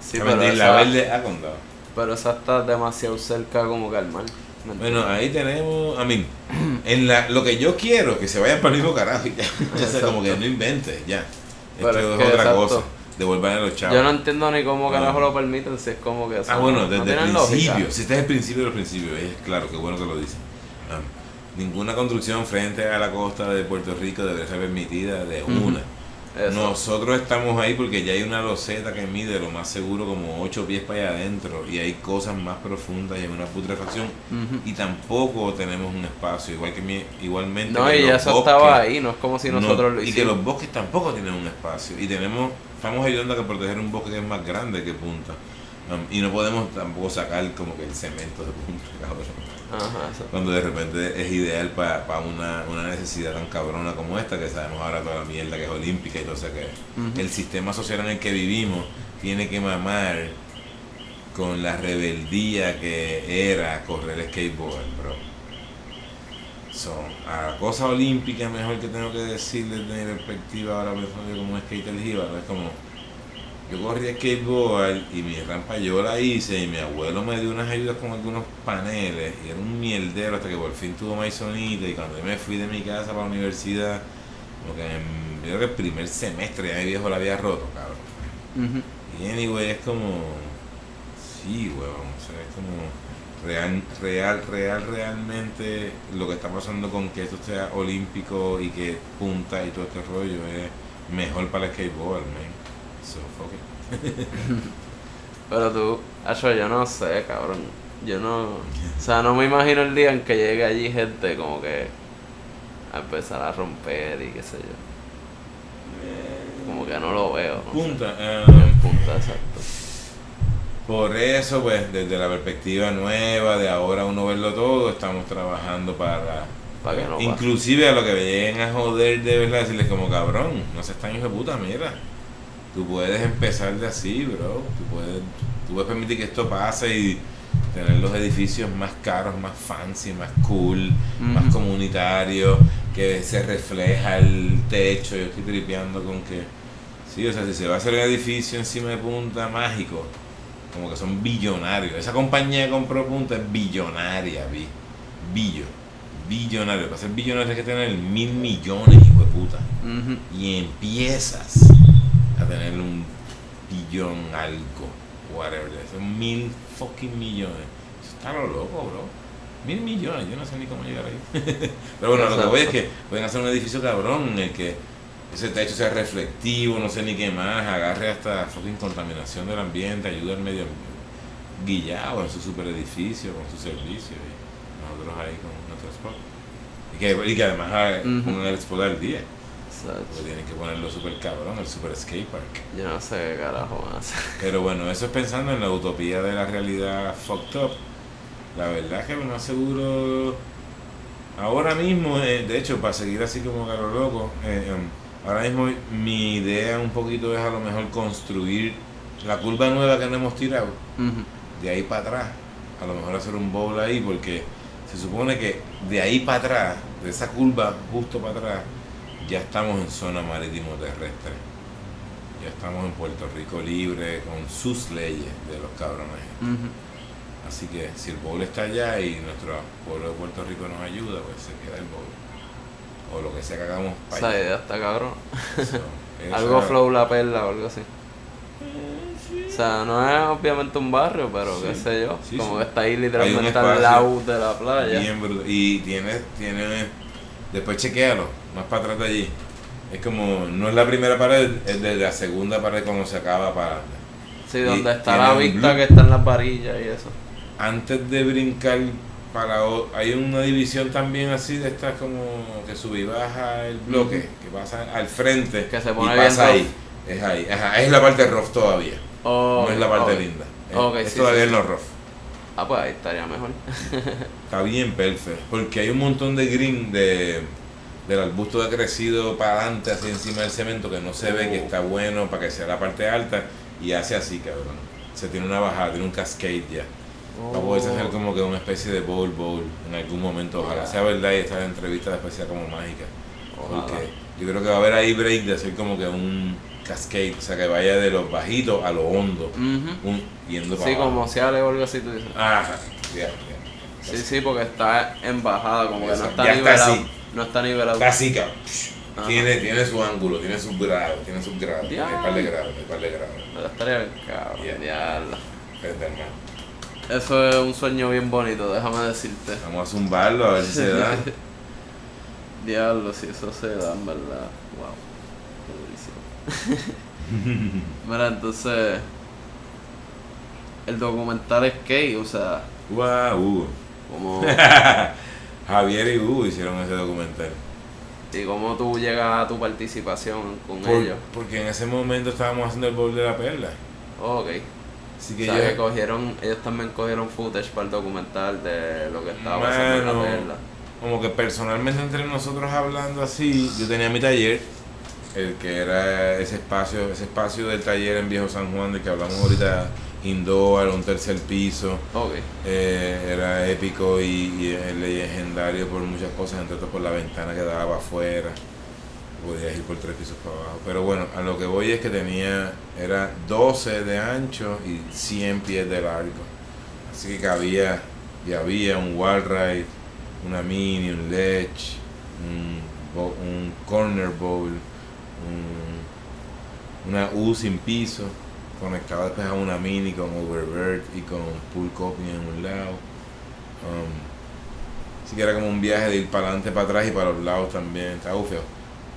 Sí, A pero, esa, la verde a condado. pero esa está demasiado cerca como que al mar. Bueno, ahí tenemos, a mí, en la, lo que yo quiero, que se vayan para el mismo carajo y ya. <laughs> Sea, como que no inventes, ya. Esto es es, que, otra exacto. cosa. Devuelvan a los chavos. Yo no entiendo ni cómo carajo Ah. lo permiten, si es como que eso Ah, bueno, no- no desde el principio. lógica. Si este es el principio de los principios, es claro, qué bueno que lo dicen. Ah, ninguna construcción frente a la costa de Puerto Rico debería ser permitida de una. Eso. Nosotros estamos ahí porque ya hay una loseta que mide lo más seguro como 8 pies para allá adentro y hay cosas más profundas y hay una putrefacción. Y tampoco tenemos un espacio igual que mi, igualmente No, que y los eso bosques, estaba ahí, no es como si no- nosotros lo y que hicimos. los bosques tampoco tienen un espacio. Y tenemos estamos ayudando a que proteger un bosque que es más grande que punta. Um, y no podemos tampoco sacar como que el cemento de punta <laughs> cabrón Ajá, eso. cuando de repente es ideal para una, una necesidad tan cabrona como esta, que sabemos ahora toda la mierda que es olímpica y todo, o sea que el sistema social en el que vivimos tiene que mamar con la rebeldía que era correr skateboard, bro. Son a cosa olímpica mejor que tengo que decirles de mi perspectiva ahora yo como un skater jíbaro, es como yo corrí skateboard y mi rampa yo la hice y mi abuelo me dio unas ayudas con algunos paneles y era un mierdero hasta que por fin tuvo maizonita y cuando yo me fui de mi casa para la universidad, como que en, yo creo que el primer semestre ya mi viejo la había roto, cabrón. Ujú. Y anyway, es como. Sí, weón. O sea, es como. Real, real, real, realmente lo que está pasando con que esto sea olímpico y que punta y todo este rollo es mejor para el skateboard, man. So, fuck it. <laughs> Pero tú, Acho, yo no sé, cabrón. Yo no. O sea, no me imagino el día en que llegue allí gente como que. a empezar a romper y qué sé yo. Como que no lo veo. No. Punta. eh, En punta, exacto. Por eso, pues, desde la perspectiva nueva, de ahora uno verlo todo, estamos trabajando para... Para que no pase. Inclusive a lo que lleguen a joder de verdad, decirles como cabrón, no seas tan hijo de puta, mira. Tú puedes empezar de así, bro. Tú puedes, tú puedes permitir que esto pase y tener los edificios más caros, más fancy, más cool, más comunitarios, que se refleja el techo. Yo estoy tripeando con que... Sí, o sea, si se va a hacer un edificio encima de punta mágico, como que son billonarios. Esa compañía que compró punta es billonaria, vi. Billo. Billonario. Para ser billonario hay que tener mil millones, hijo de puta. Y empiezas a tener un billón algo, whatever. Son mil fucking millones. Eso está lo loco, bro. Mil millones, yo no sé ni cómo llegar ahí. <laughs> Pero bueno, lo que voy es que pueden hacer un edificio cabrón en el que ese techo sea reflectivo, no sé ni qué más, agarre hasta fucking contaminación del ambiente, ayuda al medio guillado en su super edificio, con su servicio, y nosotros ahí con nuestro spot. Y que, y que además ah, pongan el spot al día. Porque tienen que ponerlo super cabrón, el super skate park. Yo no sé qué carajo van a hacer. <laughs> Pero bueno, eso es pensando en la utopía de la realidad fucked up. La verdad es que lo más seguro, ahora mismo, eh, de hecho, para seguir así como caro loco, eh, em, ahora mismo mi idea un poquito es a lo mejor construir la curva nueva que no hemos tirado, de ahí para atrás, a lo mejor hacer un bowl ahí, porque se supone que de ahí para atrás, de esa curva justo para atrás, ya estamos en zona marítimo terrestre. Ya estamos en Puerto Rico libre con sus leyes de los cabrones. Así que si el bowl está allá y nuestro pueblo de Puerto Rico nos ayuda, pues se queda el bowl. O lo que sea que hagamos para Esa allá. idea está cabrón. So, <laughs> Algo flow la perla o algo así. O sea, no es obviamente un barrio, pero Sí, qué sé yo. sí, como sí. que está ahí literalmente al lado de la playa. Bien. Y tiene, tiene, después chequealo, más para atrás de allí. Es como, no es la primera pared, es de la segunda pared cuando se acaba para. Sí, y donde está la vista que están las varillas y eso. Antes de brincar para o- hay una división también así de estas como que sube y baja el bloque, que pasa al frente Que se y pone pasa bien ahí. Es ahí, ajá, es la parte rough todavía, Oh, no es la parte linda. Es, Ok, es sí, todavía sí, en los rough. Ah, pues ahí estaría mejor. <laughs> Está bien perfecto. Porque hay un montón de green de, del arbusto de crecido para adelante, así encima del cemento, que no se ve que Oh. está bueno para que sea la parte alta. Y hace así, cabrón. Se tiene una bajada, tiene un cascade ya. Va a poder hacer como que una especie de bowl bowl en algún momento. Ojalá sea verdad y esta entrevista después sea como mágica. Ojalá. Porque yo creo que va a haber ahí break de hacer como que un cascade. O sea, que vaya de los bajitos a lo hondo. Ujú. Un, yendo para Sí, abajo. como ale o algo así tú dices. Ajá, ya, ya. Sí, sí, porque está en bajada, como que no está Ya está nivelado. así. No está nivelado. Está así, cabrón. Ajá. Tiene, tiene su ángulo, tiene sus grados, tiene sus grados. Ya. un par de grados, un par de grados. Estaría bien cabrón. Diablo. Eso es un sueño bien bonito, déjame decirte. Vamos a zumbarlo a ver si se da. <laughs> Diablo, si eso se da, en verdad. Wow. Qué durísimo. <laughs> Mira, entonces. El documental es gay, o sea, Guau, Hugo. Como. <laughs> Javier y Hugo hicieron ese documental. y cómo tú llegas a tu participación con Por- ellos. porque en ese momento estábamos haciendo el bowl de la perla. ok. Así O que cogieron, ellos también cogieron footage para el documental de lo que estaba pasando en la perla. como que personalmente entre nosotros hablando así, yo tenía mi taller, el que era ese espacio, ese espacio del taller en Viejo San Juan, del que hablamos ahorita, indoor, un tercer piso. Eh, era épico y, y legendario por muchas cosas, entre otras por la ventana que daba afuera. Podías ir por tres pisos para abajo. Pero bueno, a lo que voy es que tenía, era 12 de ancho y 100 pies de largo. Así que cabía, y había un wall ride, una mini, un ledge, un, un corner bowl, un- una U sin piso, conectado después a una mini con overbird y con pool coping en un lado. Um, así que era como un viaje de ir para adelante, para atrás y para los lados también. Estaba bufeo.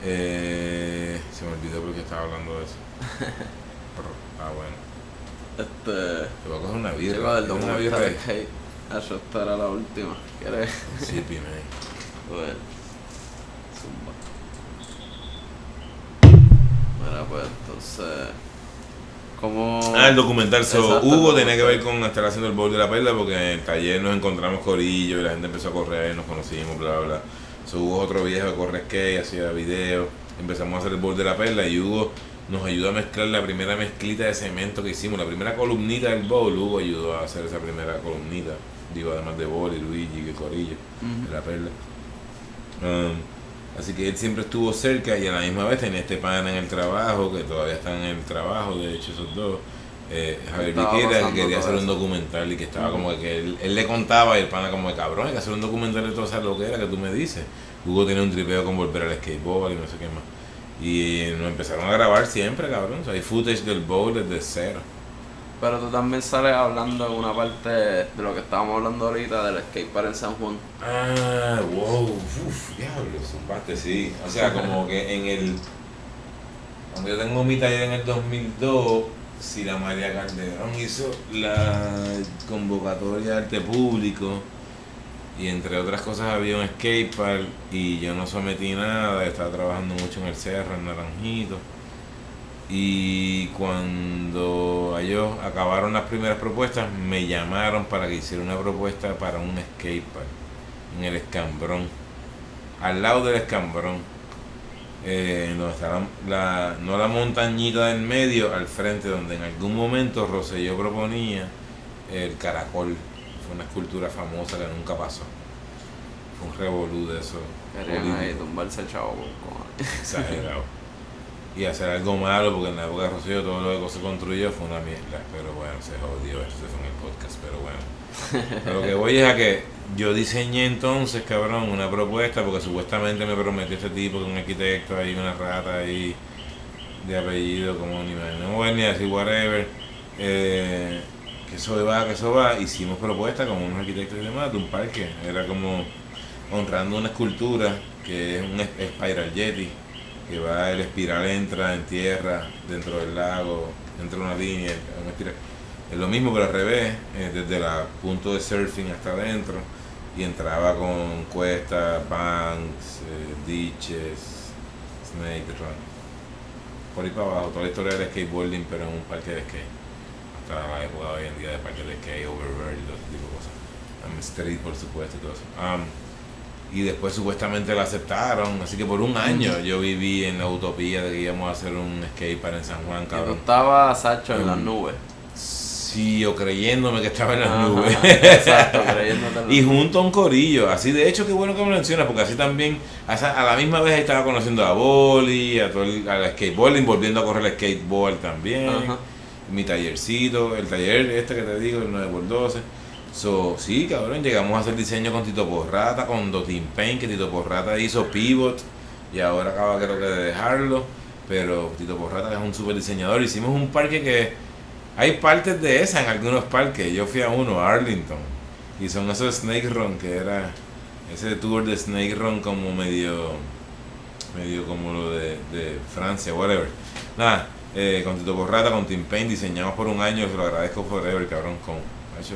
Eh, se me olvidó porque estaba hablando de eso. <laughs> Pero, ah, bueno. Este. Te voy a coger una birra. Chico del ¿Tienes una birra es gay. Eso esta era la última. ¿Quieres? Sí, pime. <laughs> Bueno. Zumba. Mira, pues entonces. Ah, el documental. So, Hugo tenía que ver con estar haciendo el bowl de la perla porque en el taller nos encontramos corillo y la gente empezó a correr, nos conocimos, bla, bla, bla. So, Hugo otro viejo que corre skate, hacía video. Empezamos a hacer el bowl de la perla y Hugo nos ayudó a mezclar la primera mezclita de cemento que hicimos, la primera columnita del bowl. Hugo ayudó a hacer esa primera columnita. Digo, además de Boli, Luigi, que corillo de la perla. Um, así que él siempre estuvo cerca y a la misma vez tenía este pana en el trabajo, que todavía están en el trabajo, de hecho esos dos. Eh, Javier Viquera, que quería hacer un documental y que estaba como que él, él le contaba y el pana como de cabrón, hay que hacer un documental de toda esa loquera que tú me dices. Hugo tenía un tripeo con volver al skateboard y no sé qué más. Y nos empezaron a grabar siempre, cabrón. O sea, hay footage del bowl desde cero. Pero tú también sales hablando en una parte de lo que estábamos hablando ahorita del skatepark en San Juan. Ah, wow, uff, diablo, zumbaste, sí. O sea, como <laughs> que en el. Cuando yo tengo mi taller en el 2002, si la María Calderón hizo la convocatoria de arte público y entre otras cosas había un skatepark y yo no sometí nada, estaba trabajando mucho en el cerro, en Naranjito. Y cuando ellos acabaron las primeras propuestas, me llamaron para que hiciera una propuesta para un skatepark en el Escambrón, al lado del Escambrón, eh, donde está la, no la montañita del medio, al frente, donde en algún momento Rosselló proponía el caracol fue una escultura famosa que nunca pasó. Fue un revolú de eso. Querían ahí tumbarse el chavo. Exagerado. Y hacer algo malo, porque en la época de Rocío todo lo que se construyó fue una mierda. Pero bueno, se jodió, eso se fue en el podcast, pero bueno. <laughs> lo que voy es a que yo diseñé entonces, cabrón, una propuesta, porque supuestamente me prometió este tipo, que un arquitecto ahí, una rata ahí, de apellido, como ni me no voy ni a decir whatever. Eh, que eso va, que eso va, hicimos propuestas como unos arquitectos y demás de un parque. Era como honrando una escultura que es un Spiral Jetty, que va, el espiral entra en tierra, dentro del lago, dentro de una línea, Es lo mismo pero al revés, eh, desde el punto de surfing hasta adentro, y entraba con cuestas, banks, eh, ditches, snake run. Por ahí para abajo, toda la historia del skateboarding, pero en un parque de skate la época hoy en día de parte de Overbird y todo ese tipo de cosas. Um, Street, por supuesto, y todo eso. Um, y después supuestamente lo aceptaron, así que por un año yo viví en la utopía de que íbamos a hacer un skate para en San Juan, cabrón. estaba Sacho en las um, nubes. Sí, o creyéndome que estaba en las nubes. <laughs> Exacto, creyéndote Y junto a un corillo, así de hecho, qué bueno que me mencionas, porque así también, a la misma vez estaba conociendo a Boli, a todo el, al skateboarding, volviendo a correr el skateboard también mi tallercito, el taller este que te digo, el 9x12. So, sí, cabrón, llegamos a hacer diseño con Tito Porrata, con Dotin Paint, que Tito Porrata hizo Pivot y ahora acaba creo que de dejarlo. Pero Tito Porrata es un super diseñador. Hicimos un parque que hay partes de esa en algunos parques. Yo fui a uno, Arlington, y son esos Snake Run, que era ese tour de Snake Run como medio, medio como lo de, de Francia, whatever. Nada, eh, con Tito Borrata, con Tim Payne, diseñamos por un año, se lo agradezco forever, cabrón, con hecho,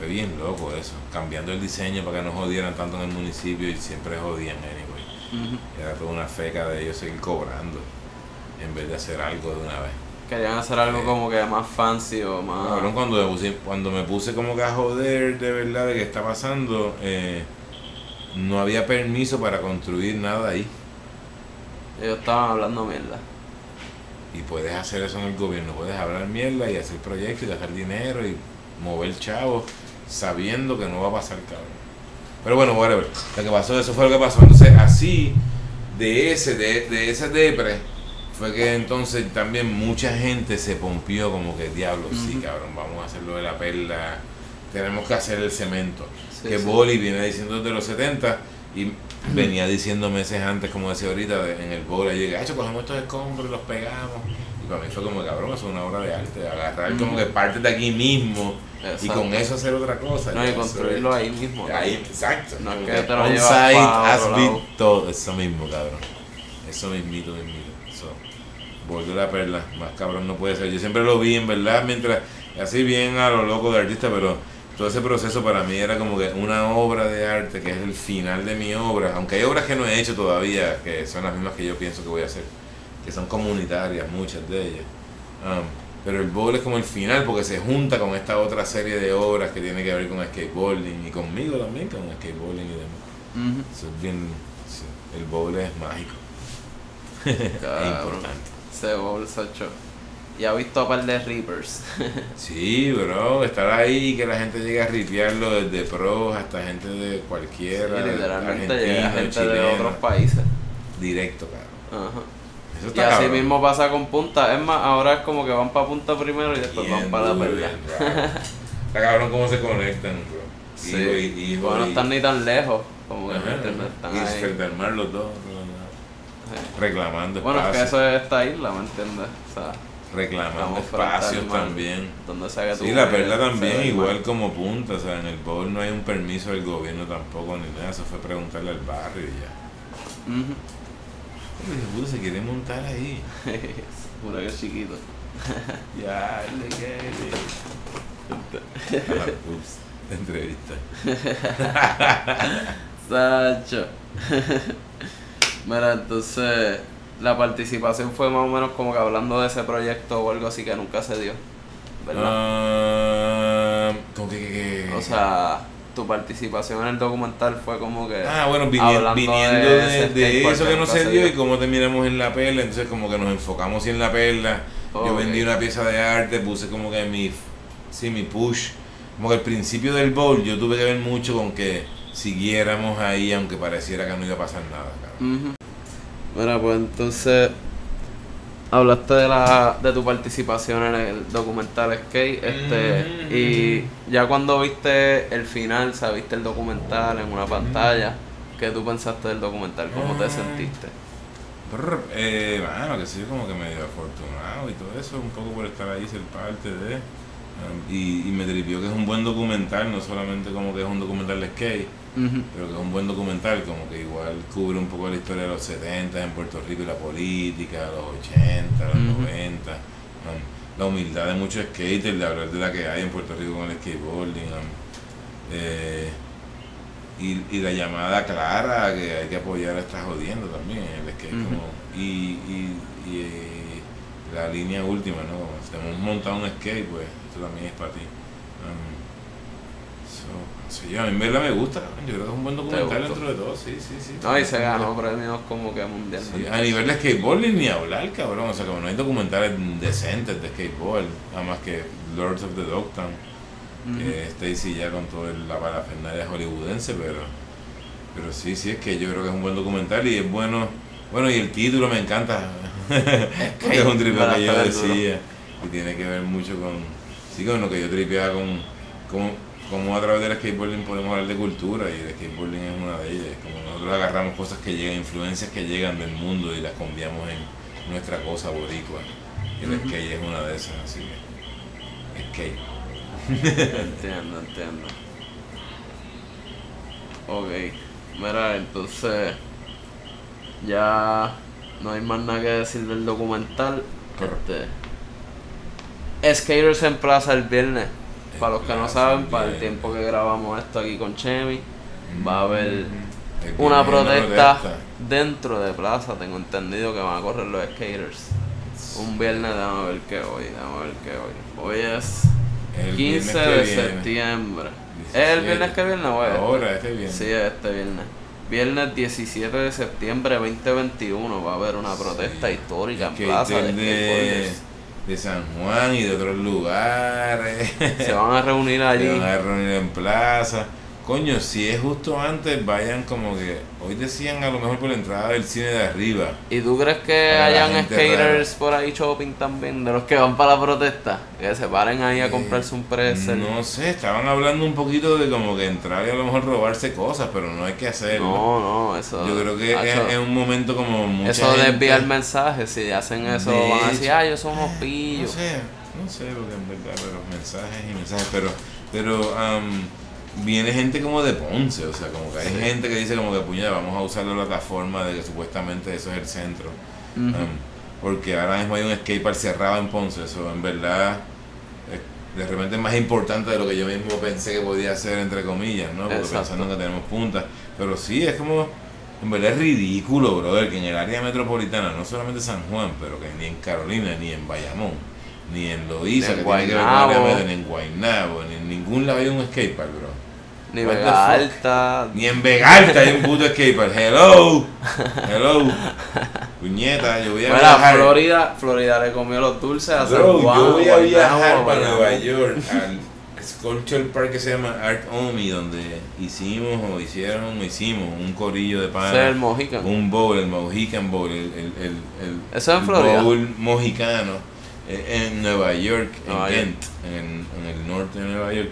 fue bien loco eso, cambiando el diseño para que no jodieran tanto en el municipio y siempre jodían anyway. Era toda una feca de ellos seguir cobrando en vez de hacer algo de una vez. Querían hacer algo eh, como que más fancy o más... Cabrón, cuando me puse, cuando me puse como que a joder de verdad de qué está pasando, eh, no había permiso para construir nada ahí. Ellos estaban hablando mierda. Y puedes hacer eso en el gobierno, puedes hablar mierda y hacer proyectos y gastar dinero y mover chavos sabiendo que no va a pasar, cabrón. Pero bueno, whatever. Lo que pasó, eso fue lo que pasó. Entonces, así, de ese, de, de ese depre, fue que entonces también mucha gente se pompió como que, diablo, sí, cabrón, vamos a hacerlo de la perla, tenemos que hacer el cemento. que Boli viene diciendo desde los 70 y venía diciendo meses antes, como decía ahorita, en el bowl, llegué, hecho, cogemos estos escombros y los pegamos. Para mí fue como, cabrón, eso es una obra de arte, agarrar como que parte de aquí mismo y con eso hacer otra cosa. No, y construirlo ahí mismo. Ahí, exacto. No es que te lo site, has todo, eso mismo, cabrón. Eso mismito, mismito. Eso. Volvió la perla, más cabrón no puede ser. Yo siempre lo vi, en verdad, mientras, así bien a lo loco de artista, pero todo ese proceso para mí era como que una obra de arte que es el final de mi obra, aunque hay obras que no he hecho todavía, que son las mismas que yo pienso que voy a hacer, que son comunitarias, muchas de ellas. Um, pero el bowl es como el final porque se junta con esta otra serie de obras que tiene que ver con skateboarding y conmigo también, con skateboarding y demás. bien, el bowl es mágico. <laughs> es importante. Ese bowl, Sacho y ha visto a par de Reapers. <laughs> sí, bro, estar ahí y que la gente llegue a ripearlo desde pros hasta gente de cualquiera. Sí, literalmente llega gente de otros países. Directo, claro. Ajá. Y así mismo pasa con Punta. Es más, ahora es como que van para Punta primero y después van para la perla. está cabrón cómo se conectan, bro. Sí. y, bueno, no están ni tan lejos. Como que están y ahí. del mar los dos. Reclamando Bueno, es que eso es esta isla, ¿me entiendes? O sea, reclamando espacios también. sí, la perla también, igual como punta, o sea, en el bowl no hay un permiso del gobierno tampoco ni nada, eso fue preguntarle al barrio y ya. El puto se quiere montar ahí. <laughs> Que es chiquito. <laughs> Ya, le quiere. Ah, ups, entrevista. <laughs> Sacho. Mira, entonces la participación fue más o menos como que hablando de ese proyecto o algo así que nunca se dio. ¿Verdad? Ah, ¿Cómo que, que- que- o sea, tu participación en el documental fue como que. Ah, bueno, viniendo de de, de eso que no se dio y cómo terminamos en la perla, entonces como que nos enfocamos en la perla. Yo vendí una pieza de arte, puse como que mi, sí, mi push. Como que al principio del bowl yo tuve que ver mucho con que siguiéramos ahí aunque pareciera que no iba a pasar nada. cabrón. Ujú. Mira, pues entonces hablaste de la de tu participación en el documental Skate, este Mm. y ya cuando viste el final, viste el documental en una pantalla, ¿qué tú pensaste del documental? ¿Cómo te Ah. sentiste? Brr, eh, bueno, que sí, como que medio afortunado y todo eso, un poco por estar ahí, ser parte de. Y, y me tripió que es un buen documental, no solamente como que es un documental de skate, pero que es un buen documental, como que igual cubre un poco la historia de los 70 en Puerto Rico y la política, los 80, los Ujú. 90, um, la humildad de muchos skaters, de hablar de la que hay en Puerto Rico con el skateboarding. um, eh, y, y la llamada clara que hay que apoyar a esta jodiendo también, el skate como, y, y, y, eh, la línea última, ¿no? Como si hemos montado un skate, pues también es para ti. Um, so, mí en verdad me gusta, yo creo que es un buen documental dentro de todo, sí, sí, sí. No, y se ganó premios como que mundialmente. Sí, a nivel de skateboarding ni hablar, cabrón. O sea, como no hay documentales decentes de skateboard, nada más que Lords of the Dogtown, Ujú. que Stacy ya con toda la parafernalia hollywoodense, pero, pero sí, sí, es que yo creo que es un buen documental y es bueno. Bueno, y el título me encanta. Es <laughs> un tripeo me que yo decía y tiene que ver mucho con, sí, con lo que yo tripeaba con, con cómo a través del skateboarding podemos hablar de cultura y el skateboarding es una de ellas. Como nosotros agarramos cosas que llegan, influencias que llegan del mundo y las cambiamos en nuestra cosa boricua. Y el skate es una de esas, así que skate. Entiendo, entiendo. Ok, mira, entonces ya no hay más nada que decir del documental. Correcto. Este, Skaters en Plaza el viernes. Para los que no saben, para el tiempo que grabamos esto aquí con Chemi, va a haber una protesta dentro de Plaza. Tengo entendido que van a correr los skaters. Un viernes, déjame ver qué hoy, déjame ver qué hoy. Hoy es El 15 viernes que de viene. septiembre. ¿Es 17. el viernes que viene o es? Ahora, este viernes. Sí, este viernes. Viernes 17 de septiembre 2021 va a haber una protesta Sí. histórica en Skaters Plaza de skateboarders. De San Juan y de otros lugares. Se van a reunir <laughs> Se allí. van a reunir en plaza. Coño, si es justo antes, vayan como que. Hoy decían a lo mejor por la entrada del cine de arriba. ¿Y tú crees que hayan skaters por ahí shopping también? De los que van para la protesta. Que se paren ahí a Eh, comprarse un pretzel. No sé, estaban hablando un poquito de como que entrar y a lo mejor robarse cosas, pero no hay que hacerlo. No, no, eso. Yo creo que Hacho, es, es un momento como mucha Eso gente- desvía el mensaje. Si hacen eso, De van a decir, hecho, ah, ellos son unos No pillos. sé, no sé lo que en verdad, pero mensajes y mensajes, pero, pero am, viene gente como de Ponce, o sea, como que hay Sí. gente que dice como que puñada, vamos a usar la plataforma de que supuestamente eso es el centro. Am, porque ahora mismo hay un skatepark cerrado en Ponce, eso en verdad es- de repente es más importante de lo que yo mismo pensé que podía ser, entre comillas, ¿no? Porque Exacto. pensando que tenemos puntas. Pero sí, es como, en verdad es ridículo, brother, que en el área metropolitana, no solamente San Juan, pero que ni en Carolina, ni en Bayamón, ni en Loíza, que tiene que ver con el área Guaynabo. metro, ni en Guaynabo, ni en ningún lado hay un skatepark, bro. Ni What Vega? Alta. Ni en Vegalta hay un puto skatepark. Hello, hello. Puñeta, yo voy a Mira, viajar. Florida, Florida le comió los dulces a San Juan. yo voy a viajar para. Nueva York al Sculpture Park que se llama Art Omi, donde hicimos o hicieron o hicimos un corillo de Ese es el pan, Mojican. un bowl, el Mohican Bowl, el, el, el, el- ¿Eso es en el Florida? bowl mojicano eh, en Nueva York, en Nueva York. Kent, en, en el norte de Nueva York.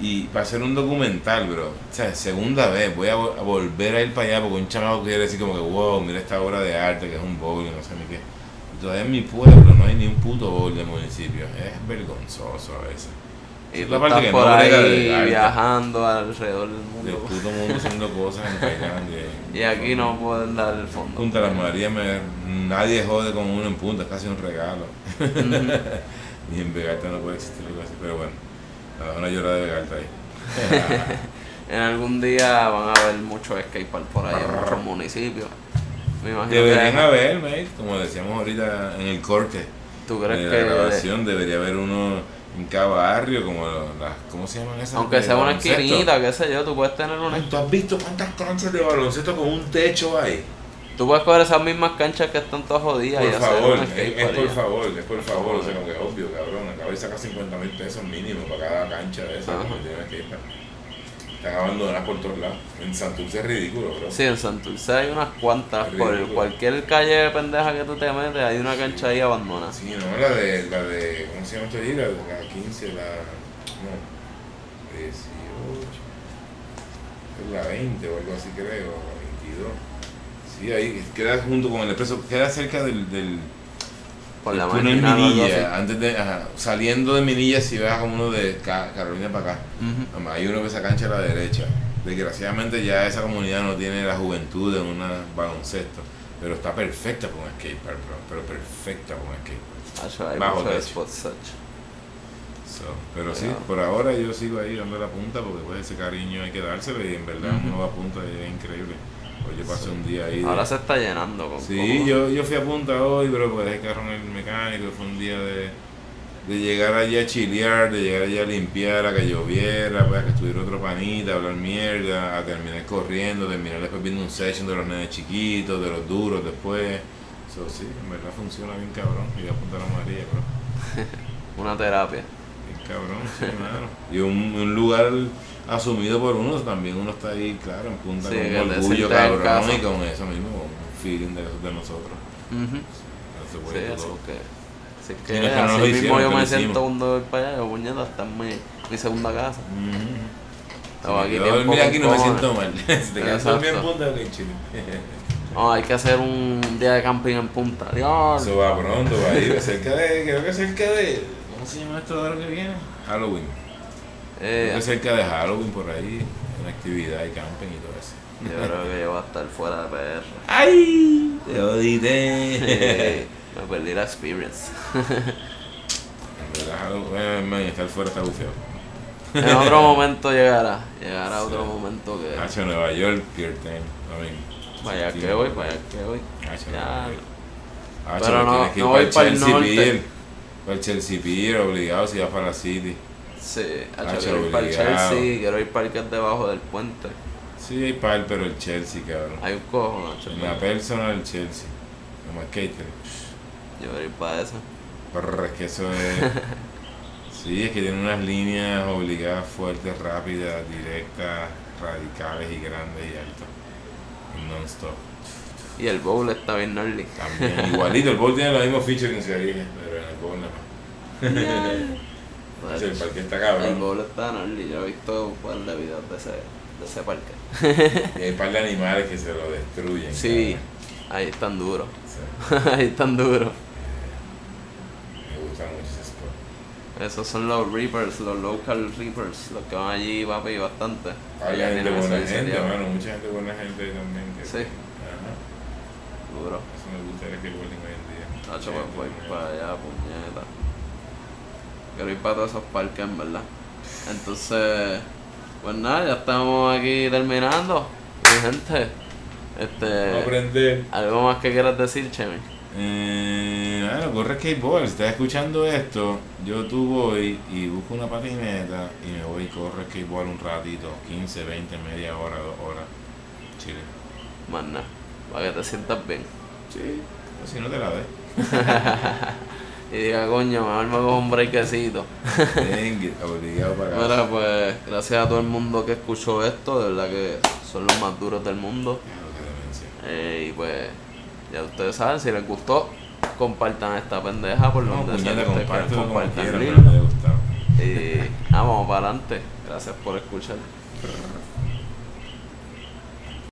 Y para hacer un documental, bro. O sea, segunda vez, voy a, vo- a volver a ir para allá porque un chamaco quiere decir como que, wow, mira esta obra de arte que es un bowl y no sé ni qué. Y todavía en mi pueblo no hay ni un puto bowl de municipio. Es vergonzoso a veces. Y Es tú la parte estás que por no ahí de viajando alrededor del Del mundo. puto mundo haciendo cosas en Tailandia. <laughs> Y aquí no pueden dar el fondo. Punta Las Marías, me- nadie jode con uno en punta, es casi un regalo. y <laughs> en Vegalta no puede existir algo así, pero bueno, una llorada de Vegalta ahí. <laughs> En algún día van a haber muchos skateparks por ahí en muchos municipios. Me imagino Deberían que haber, mate, como decíamos ahorita en el corte tú crees la que grabación, debería haber uno en cada barrio, como las, ¿cómo se llaman esas? aunque sea una esquinita, qué sé yo, tú puedes tener una ¿Tú has visto cuántas canchas de baloncesto con un techo hay? Tú puedes coger esas mismas canchas que están todas jodidas Por y hacer favor, un es, es por favor, es por favor, o sea, como que es obvio, cabrón, acabo de sacar 50 mil pesos mínimo para cada cancha de esas, como tiene que ir. Están abandonadas por todos lados. En Santurce es ridículo, bro. Sí, en Santurce hay unas cuantas. Por cualquier calle pendeja que tú te metes, hay una cancha ahí abandonada. Sí, no, la de, la de, ¿cómo se llama esta isla? La 15, la, no, 18, es la 20 o algo así creo, la 22. Sí, ahí queda junto con el expreso, queda cerca del, del Por la túnel Minilla, antes de, ajá, saliendo de Minilla si vas como uno de Ca- Carolina para acá. Ujú. Además, Hay uno que se cancha a la derecha. Desgraciadamente ya esa comunidad no tiene la juventud de un baloncesto. Pero está perfecta para un skatepark, bro. Pero perfecta para un skatepark. Hacho, hay Bajo techo. So, pero sí, Claro. por ahora yo sigo ahí dando la punta porque pues ese cariño hay que dárselo y en verdad Ujú. uno va a punta y es increíble. Hoy yo pasé un día ahí. de- Ahora se está llenando con Sí, yo, yo fui a punta hoy, pero pues dejé el carro en el mecánico. Fue un día de, de llegar allá a chilear, de llegar allá a limpiar, a que lloviera, pues, a que estuviera otro panita, a hablar mierda, a terminar corriendo, terminar después viendo un session de los nenes chiquitos, de los duros después. So, sí, en verdad funciona bien cabrón. Y a Punta La María, bro. <laughs> Una terapia. Bien cabrón, sí, mano. Y un, un lugar asumido por uno, también uno está ahí, claro, en punta Sí, con un orgullo en cabrón y con eso mismo, con un feeling de, de nosotros. Ujú. Eso Sí, todo. que. Así Sí, que es que no así mismo hicieron, yo me siento cuando voy para allá. Puñeta, esta es mi, mi segunda casa. Ujú. Estaba aquí yo con aquí no me siento mal. si <laughs> te quedas en Exacto. punta, ok, chile. No, hay que hacer un día de camping en Punta. Dios. Eso va pronto, va a ir cerca de, creo que cerca de, ¿cómo se llama esto de lo que viene? Halloween. Creo Eh, que cerca de Halloween por ahí, una actividad y camping y todo eso. yo creo que yo voy a estar fuera de PR. ¡Ay! Te odité. me perdí la experience. En verdad, Halloween, eh, man, estar fuera está bufeado. en otro <laughs> momento llegará. Llegará otro Sí. momento que. Hacho, Nueva York, Pier 10. I mean, Vaya sí, que voy, vaya que voy. Hacho, Ya. Nueva York. Hacho, Pero no- tienes que ir no para voy el para el Chelsea norte. Pier. Para el Chelsea Pier, obligado si vas para la City. Sí, quiero ir para el. Chelsea, quiero ir para el que es debajo del puente. Sí, hay par, pero el Chelsea, cabrón. Hay un cojo, hacho. En la persona del Chelsea. Como skater. Yo quiero ir para eso. Brr, es que eso es. <laughs> Sí, es que tiene unas líneas obligadas fuertes, rápidas, directas, radicales y grandes y altas. Y non-stop. Y el bowl está bien gnarly. También, igualito, el bowl tiene los mismos features que se dije, pero en el bowl nada más. Sí, el parque está El cabrón. bowl está gnarly. Yo he visto un par de videos de ese, de ese parque. <laughs> Y hay un par de animales que se lo destruyen. Sí, cabrón. ahí están duros. Sí, <laughs> ahí están duros. me gusta mucho ese spot. Esos son los Reapers, los local Reapers, los que van allí, papi, bastante. Hay gente buena gente, diseño. mano, mucha gente buena gente también. Que, Sí. Ajá. Duro. Eso me gusta el skateboarding hoy en día. Nacho, pues voy para allá, puñeta. Quiero ir para todos esos parques, en verdad. Entonces, pues nada, ya estamos aquí terminando. Mi gente, este, aprender. algo más que quieras decir, Chemi. Eh, bueno, corre skateboard. Si estás escuchando esto, yo tú voy y busco una patineta y me voy y corro skateboard un ratito, 15, 20, media hora, dos horas. Chile. Más nada, para que te sientas bien. Sí. O si no te la ves. <laughs> Y diga, coño, mejor me cojo un acá. <laughs> Mira, pues, gracias a todo el mundo que escuchó esto, de verdad que son los más duros del mundo. Eh, y pues, ya ustedes saben, si les gustó, compartan esta pendeja por No, donde sea que ustedes quieran. Y ah, vamos para adelante. Gracias por escuchar. <laughs>